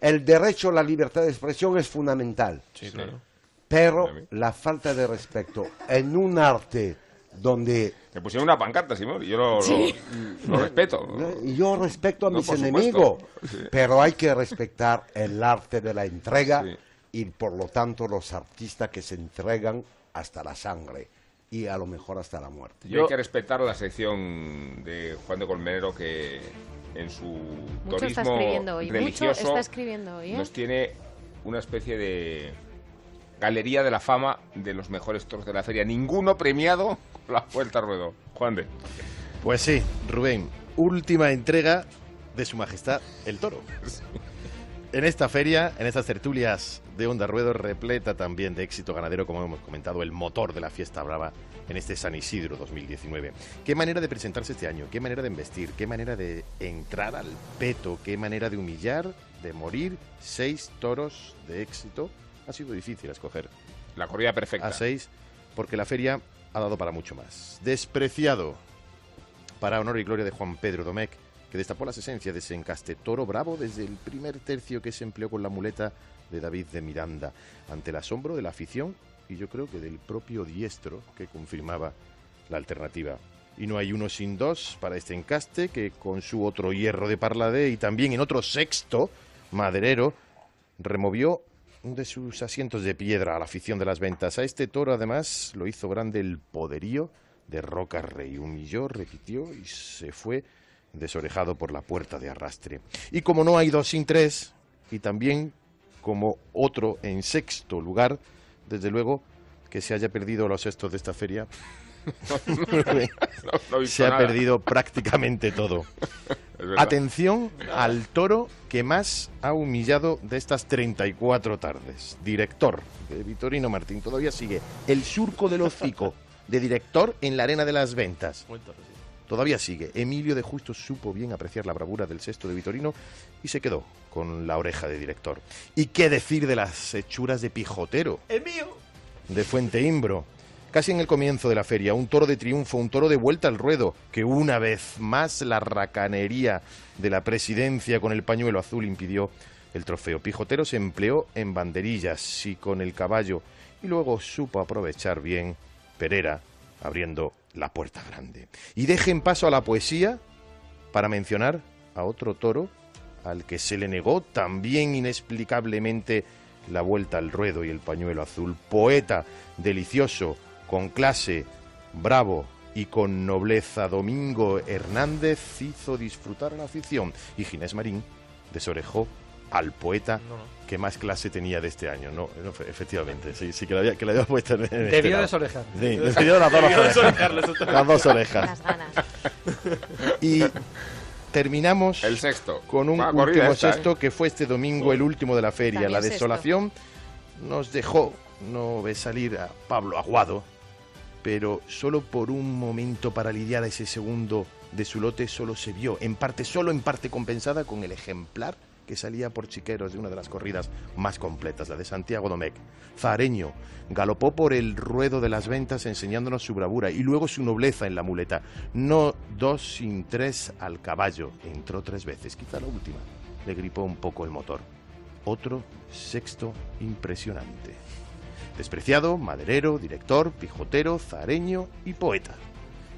El derecho a la libertad de expresión es fundamental. Sí, claro. Pero la falta de respeto en un arte donde... Me pusieron una pancarta, Simón, y yo lo, lo- Sí. lo respeto. Y yo respeto a No, mis enemigos, Sí. pero hay que respetar el arte de la entrega y por lo tanto los artistas que se entregan hasta la sangre y a lo mejor hasta la muerte. Y hay que respetar la sección de Juan de Colmenero que en su Mucho está turismo escribiendo hoy, mucho religioso está escribiendo hoy, ¿eh? nos tiene una especie de galería de la fama de los mejores toros de la feria. Ninguno premiado con la Vuelta al Ruedo. Juan de. Pues sí, Rubén, última entrega de Su Majestad el Toro. *laughs* En esta feria, en estas tertulias de Onda Ruedo, repleta también de éxito ganadero, como hemos comentado, el motor de la fiesta brava en este San Isidro 2019. Qué manera de presentarse este año, qué manera de investir, qué manera de entrar al peto, qué manera de humillar, de morir. Seis toros de éxito. Ha sido difícil escoger. La corrida perfecta. A seis, porque la feria ha dado para mucho más. Despreciado para honor y gloria de Juan Pedro Domecq, que destapó las esencias de ese encaste toro bravo desde el primer tercio que se empleó con la muleta de David de Miranda, ante el asombro de la afición y yo creo que del propio diestro que confirmaba la alternativa. Y no hay uno sin dos para este encaste que con su otro hierro de parladé y también en otro sexto maderero removió de sus asientos de piedra a la afición de las ventas. A este toro además lo hizo grande el poderío de Roca Rey. Humilló, repitió y se fue desorejado por la puerta de arrastre. Y como no hay dos sin tres, y también como otro en sexto lugar, desde luego que se haya perdido los sextos de esta feria, *laughs* no se ha nada. perdido prácticamente todo. *laughs* Atención al toro que más ha humillado de estas 34 tardes. Director de Vitorino Martín todavía sigue. El surco del hocico de director en la arena de las ventas. Todavía sigue. Emilio de Justo supo bien apreciar la bravura del sexto de Vitorino y se quedó con la oreja de director. ¿Y qué decir de las hechuras de Pijotero? ¡Es mío! de Fuente Imbro. Casi en el comienzo de la feria, un toro de triunfo, un toro de vuelta al ruedo, que una vez más la racanería de la presidencia con el pañuelo azul impidió el trofeo. Pijotero se empleó en banderillas y con el caballo, y luego supo aprovechar bien Perera abriendo la puerta grande. Y dejen paso a la poesía para mencionar a otro toro al que se le negó también inexplicablemente la vuelta al ruedo y el pañuelo azul. Poeta, delicioso, con clase, bravo y con nobleza. Domingo Hernández hizo disfrutar a la afición y Ginés Marín desorejó al poeta que más clase tenía de este año. No, no, fe- efectivamente, sí, sí que la había, que la había puesto en, en este Debió lado. desorejar. Sí, debió las dos Debió orejas. Las dos orejas. Las ganas. Y terminamos El sexto. con un último esta, ¿eh? sexto que fue este domingo, el último de la feria. También la sexto. desolación nos dejó no ve salir a Pablo Aguado, pero solo por un momento para lidiar ese segundo de su lote solo se vio, en parte solo en parte compensada con el ejemplar que salía por chiqueros de una de las corridas más completas, la de Santiago Domecq. Zareño galopó por el ruedo de las ventas enseñándonos su bravura y luego su nobleza en la muleta. No dos sin tres al caballo. Entró tres veces, quizá la última. Le gripó un poco el motor. Otro sexto impresionante. Despreciado, maderero, director, pijotero, zareño y poeta.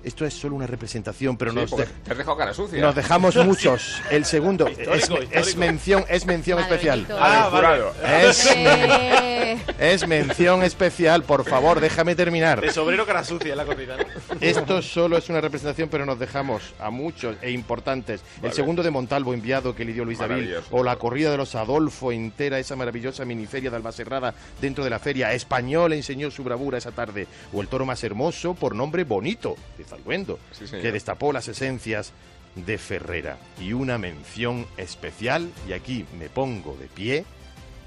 Esto es solo una representación, pero Sí, nos, porque de- te has dejado cara sucia. nos dejamos *laughs* muchos. El segundo Histórico, es, histórico. es mención, es mención especial. Ah, vale. Es, *laughs* es mención especial, por favor, déjame terminar. De sobrero cara sucia la corrida. ¿no? Esto solo es una representación, pero nos dejamos a muchos e importantes. El segundo de Montalvo, enviado que le dio Luis David, o la corrida de los Adolfo entera, esa maravillosa miniferia de Albacerrada dentro de la feria. Español enseñó su bravura esa tarde. O el toro más hermoso, por nombre Bonito, Zalduendo, Sí, que destapó las esencias de Ferrera. Y una mención especial, y aquí me pongo de pie,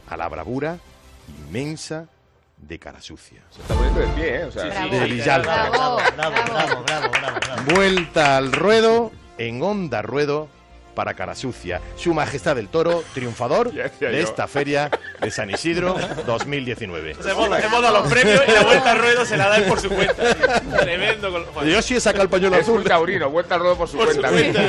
a la bravura inmensa de Cara Sucia. Se está poniendo de pie, ¿eh? O sea, Sí, sí, de bravo, bravo, bravo, bravo. Vuelta al ruedo, en onda ruedo, para Cara Sucia. Su Majestad el Toro, triunfador de yo. esta feria de San Isidro 2019. Se dado los premios y la vuelta al ruedo se la da él por su cuenta. Tremendo. Yo sí he sacado el pañuelo Es un azul. taurino, vuelta al ruedo por su Por su cuenta.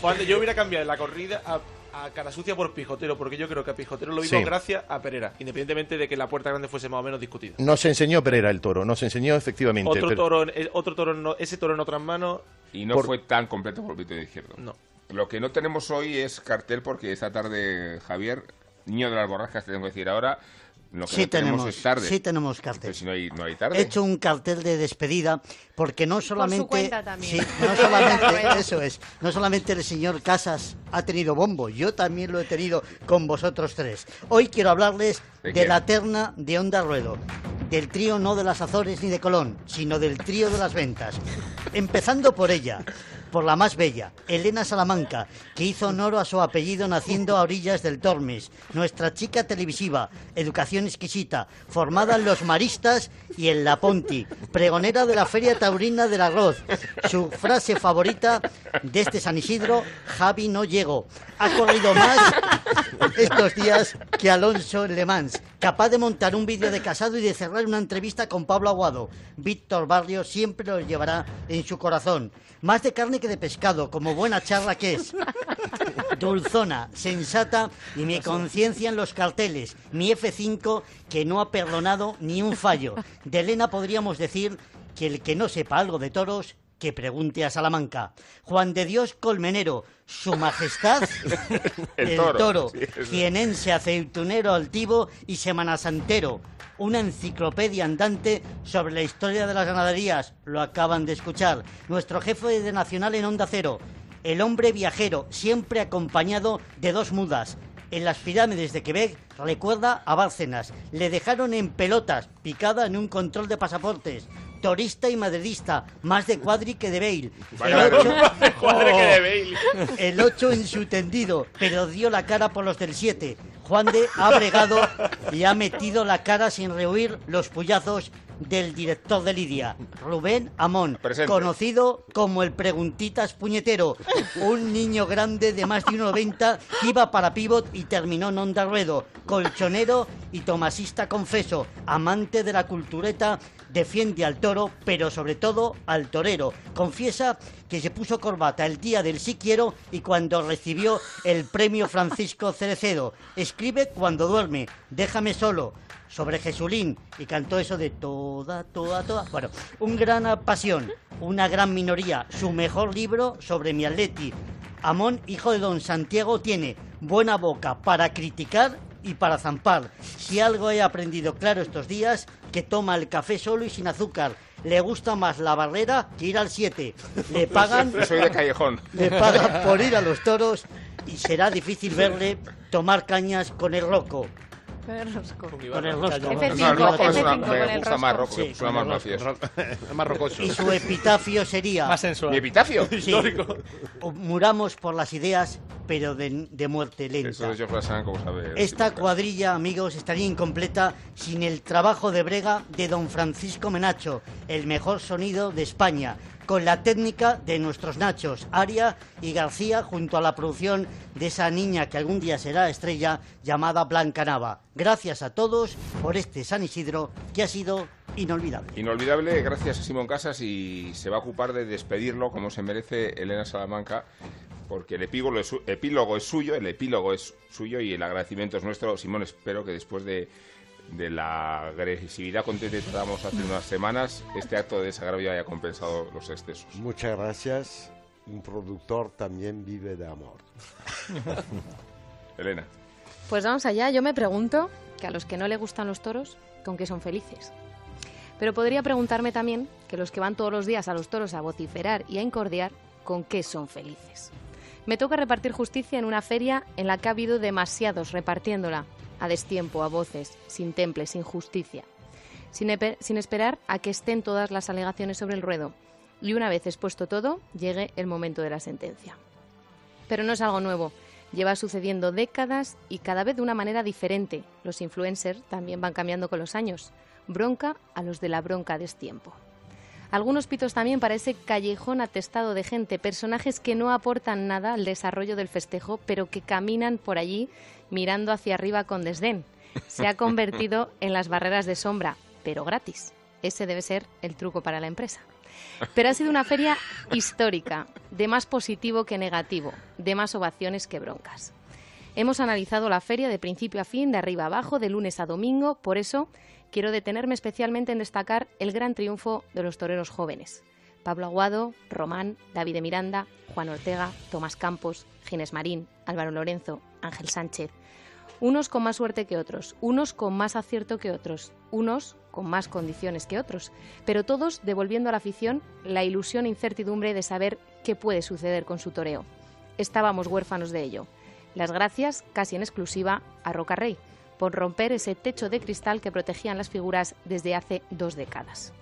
Juan, yo hubiera cambiado la corrida a, a cara sucia por pijotero, porque yo creo que a pijotero lo vimos Sí. gracias a Pereira, independientemente de que la puerta grande fuese más o menos discutida. Nos enseñó Pereira el toro, nos enseñó efectivamente. Otro pero- toro, en- eh, otro toro, en- ese toro en otras manos. Y no Por- fue tan completo por el pito de izquierdo. No. Lo que no tenemos hoy es cartel porque esta tarde, Javier, niño de las borrascas, te tengo que decir ahora, lo que Sí no tenemos, tenemos, es tarde. sí tenemos cartel. Si no hay, no hay tarde. He hecho un cartel de despedida porque no solamente cuenta también. Sí, no solamente *laughs* eso es, no solamente el señor Casas ha tenido bombo, yo también lo he tenido con vosotros tres. Hoy quiero hablarles ¿De de, la terna de Onda Ruedo, del trío no de las Azores ni de Colón, sino del trío de las ventas. Empezando por ella, por la más bella, Elena Salamanca, que hizo honor a su apellido naciendo a orillas del Tormes, nuestra chica televisiva, educación exquisita, formada en los maristas y en la Ponti, pregonera de la Feria Taurina del Arroz. Su frase favorita de este San Isidro, Javi no llego. Ha corrido más estos días que Alonso en Le Mans, capaz de montar un vídeo de casado y de cerrar una entrevista con Pablo Aguado. Víctor Barrio siempre lo llevará en su corazón. Más de carne que de pescado, como buena charla que es. *laughs* Dulzona, sensata y mi conciencia en los carteles. Mi F5 que no ha perdonado ni un fallo. De Elena podríamos decir que el que no sepa algo de toros, que pregunte a Salamanca. Juan de Dios Colmenero, su majestad, *laughs* El el, toro, toro, sí, aceitunero, altivo y semanasantero. Una enciclopedia andante sobre la historia de las ganaderías. Lo acaban de escuchar. Nuestro jefe de Nacional en Onda Cero. El hombre viajero, siempre acompañado de dos mudas. En las pirámides de Quebec recuerda a Bárcenas. Le dejaron en pelotas, picada en un control de pasaportes. Torista y madridista, más de cuadri que de Bale. Vaya, El ocho- más de cuadri que de Bale. El 8 en su tendido, pero dio la cara por los del 7. Juan de ha bregado y ha metido la cara sin rehuir los puyazos del director de Lidia, Rubén Amón, Presente. conocido como el Preguntitas Puñetero, un niño grande de más de 1,90 que iba para pivot y terminó en onda ruedo, colchonero y tomasista confeso, amante de la cultureta, defiende al toro, pero sobre todo al torero. Confiesa que se puso corbata el día del sí quiero y cuando recibió el premio Francisco Cerecedo. Escribe cuando duerme, déjame solo, sobre Jesulín y cantó eso de toda, toda, toda. Bueno, un gran pasión, una gran minoría, su mejor libro sobre mi atleti. Amón, hijo de don Santiago, tiene buena boca para criticar y para zampar. Si algo he aprendido claro estos días, que toma el café solo y sin azúcar. Le gusta más la barrera que ir al 7. Le *laughs* pagan, Soy de callejón. le pagan por ir a los toros y será difícil verle tomar cañas con el roco. Con el rosco. Con el rosco. F5, No, el rojo es una- F5 con me gusta más rojo, Sí, suena más con mafioso. *laughs* más rocoso. Y su epitafio sería... Más sensual. ¿Mi epitafio? Sí. Muramos por las ideas, pero de, de muerte lenta. Eso de Geoffrey Saint, como sabe. Esta cuadrilla, amigos, estaría incompleta sin el trabajo de brega de don Francisco Menacho, el mejor sonido de España, con la técnica de nuestros Nachos, Aria y García, junto a la producción de esa niña que algún día será estrella, llamada Blanca Nava. Gracias a todos por este San Isidro que ha sido inolvidable. Inolvidable, gracias a Simón Casas y se va a ocupar de despedirlo como se merece Elena Salamanca, porque el epílogo es, epílogo es suyo, el epílogo es suyo y el agradecimiento es nuestro. Simón, espero que después de de la agresividad con que tratamos hace unas semanas, este acto de desagravio haya compensado los excesos. Muchas gracias. Un productor también vive de amor. *laughs* Elena. Pues vamos allá. Yo me pregunto que a los que no le gustan los toros, ¿con qué son felices? Pero podría preguntarme también que los que van todos los días a los toros a vociferar y a incordiar, ¿con qué son felices? Me toca repartir justicia en una feria en la que ha habido demasiados repartiéndola, a destiempo, a voces, sin temple, sin justicia, sin, esperar a que estén todas las alegaciones sobre el ruedo y una vez expuesto todo, llegue el momento de la sentencia. Pero no es algo nuevo. Lleva sucediendo décadas y cada vez de una manera diferente. Los influencers también van cambiando con los años. Bronca a los de la bronca de tiempo. Algunos pitos también para ese callejón atestado de gente, personajes que no aportan nada al desarrollo del festejo, pero que caminan por allí mirando hacia arriba con desdén. Se ha convertido *laughs* en las barreras de sombra, pero gratis. Ese debe ser el truco para la empresa. Pero ha sido una feria histórica, de más positivo que negativo, de más ovaciones que broncas. Hemos analizado la feria de principio a fin, de arriba a abajo, de lunes a domingo, por eso quiero detenerme especialmente en destacar el gran triunfo de los toreros jóvenes. Pablo Aguado, Román, David de Miranda, Juan Ortega, Tomás Campos, Ginés Marín, Álvaro Lorenzo, Ángel Sánchez. Unos con más suerte que otros, unos con más acierto que otros, unos con más condiciones que otros, pero todos devolviendo a la afición la ilusión e incertidumbre de saber qué puede suceder con su toreo. Estábamos huérfanos de ello. Las gracias, casi en exclusiva, a Roca Rey, por romper ese techo de cristal que protegían las figuras desde hace dos décadas.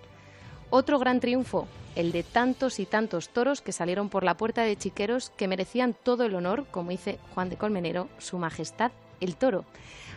Otro gran triunfo, el de tantos y tantos toros que salieron por la puerta de Chiqueros que merecían todo el honor, como dice Juan de Colmenero, Su Majestad el Toro.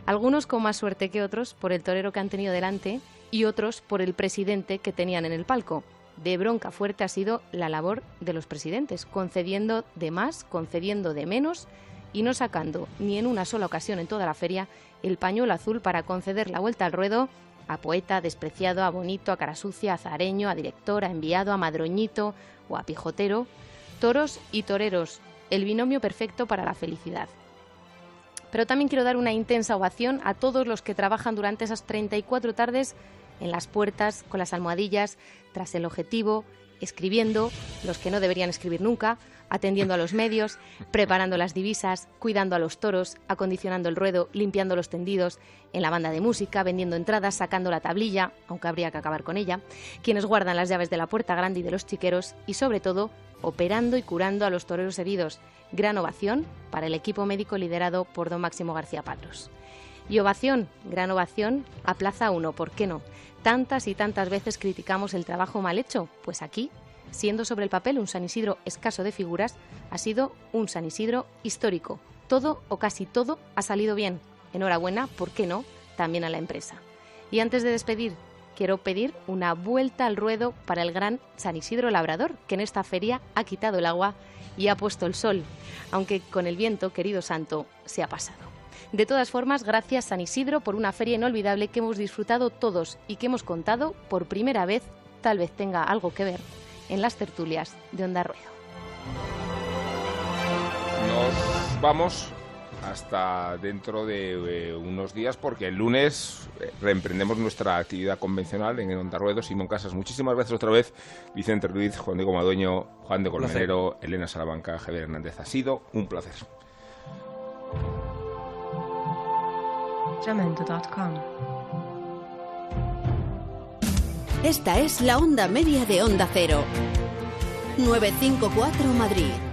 Algunos con más suerte que otros por el torero que han tenido delante y otros por el presidente que tenían en el palco. De bronca fuerte ha sido la labor de los presidentes, concediendo de más, concediendo de menos y no sacando ni en una sola ocasión en toda la feria el pañuelo azul para conceder la vuelta al ruedo a poeta, despreciado, a bonito, a cara sucia, a zareño, a director, a enviado, a madroñito o a pijotero. Toros y toreros, el binomio perfecto para la felicidad. Pero también quiero dar una intensa ovación a todos los que trabajan durante esas 34 tardes en las puertas, con las almohadillas, tras el objetivo, escribiendo, los que no deberían escribir nunca, atendiendo a los medios, preparando las divisas, cuidando a los toros, acondicionando el ruedo, limpiando los tendidos, en la banda de música, vendiendo entradas, sacando la tablilla, aunque habría que acabar con ella, quienes guardan las llaves de la puerta grande y de los chiqueros y sobre todo operando y curando a los toreros heridos. Gran ovación para el equipo médico liderado por don Máximo García Padros. Y ovación, gran ovación a Plaza 1, ¿por qué no? Tantas y tantas veces criticamos el trabajo mal hecho, pues aquí, siendo sobre el papel un San Isidro escaso de figuras, ha sido un San Isidro histórico. Todo o casi todo ha salido bien. Enhorabuena, ¿por qué no? También a la empresa. Y antes de despedir, quiero pedir una vuelta al ruedo para el gran San Isidro Labrador, que en esta feria ha quitado el agua y ha puesto el sol, aunque con el viento, querido santo, se ha pasado. De todas formas, gracias San Isidro por una feria inolvidable que hemos disfrutado todos y que hemos contado por primera vez, tal vez tenga algo que ver, en las tertulias de Onda Ruedo. Nos vamos hasta dentro de eh, unos días porque el lunes eh, reemprendemos nuestra actividad convencional en Onda Ruedo. Simón Casas, muchísimas gracias otra vez. Vicente Ruiz, Juan Diego Madueño, Juan de Colmenero, Elena Salamanca, Javier Hernández. Ha sido un placer. Esta es la onda media de Onda Cero. 954 Madrid.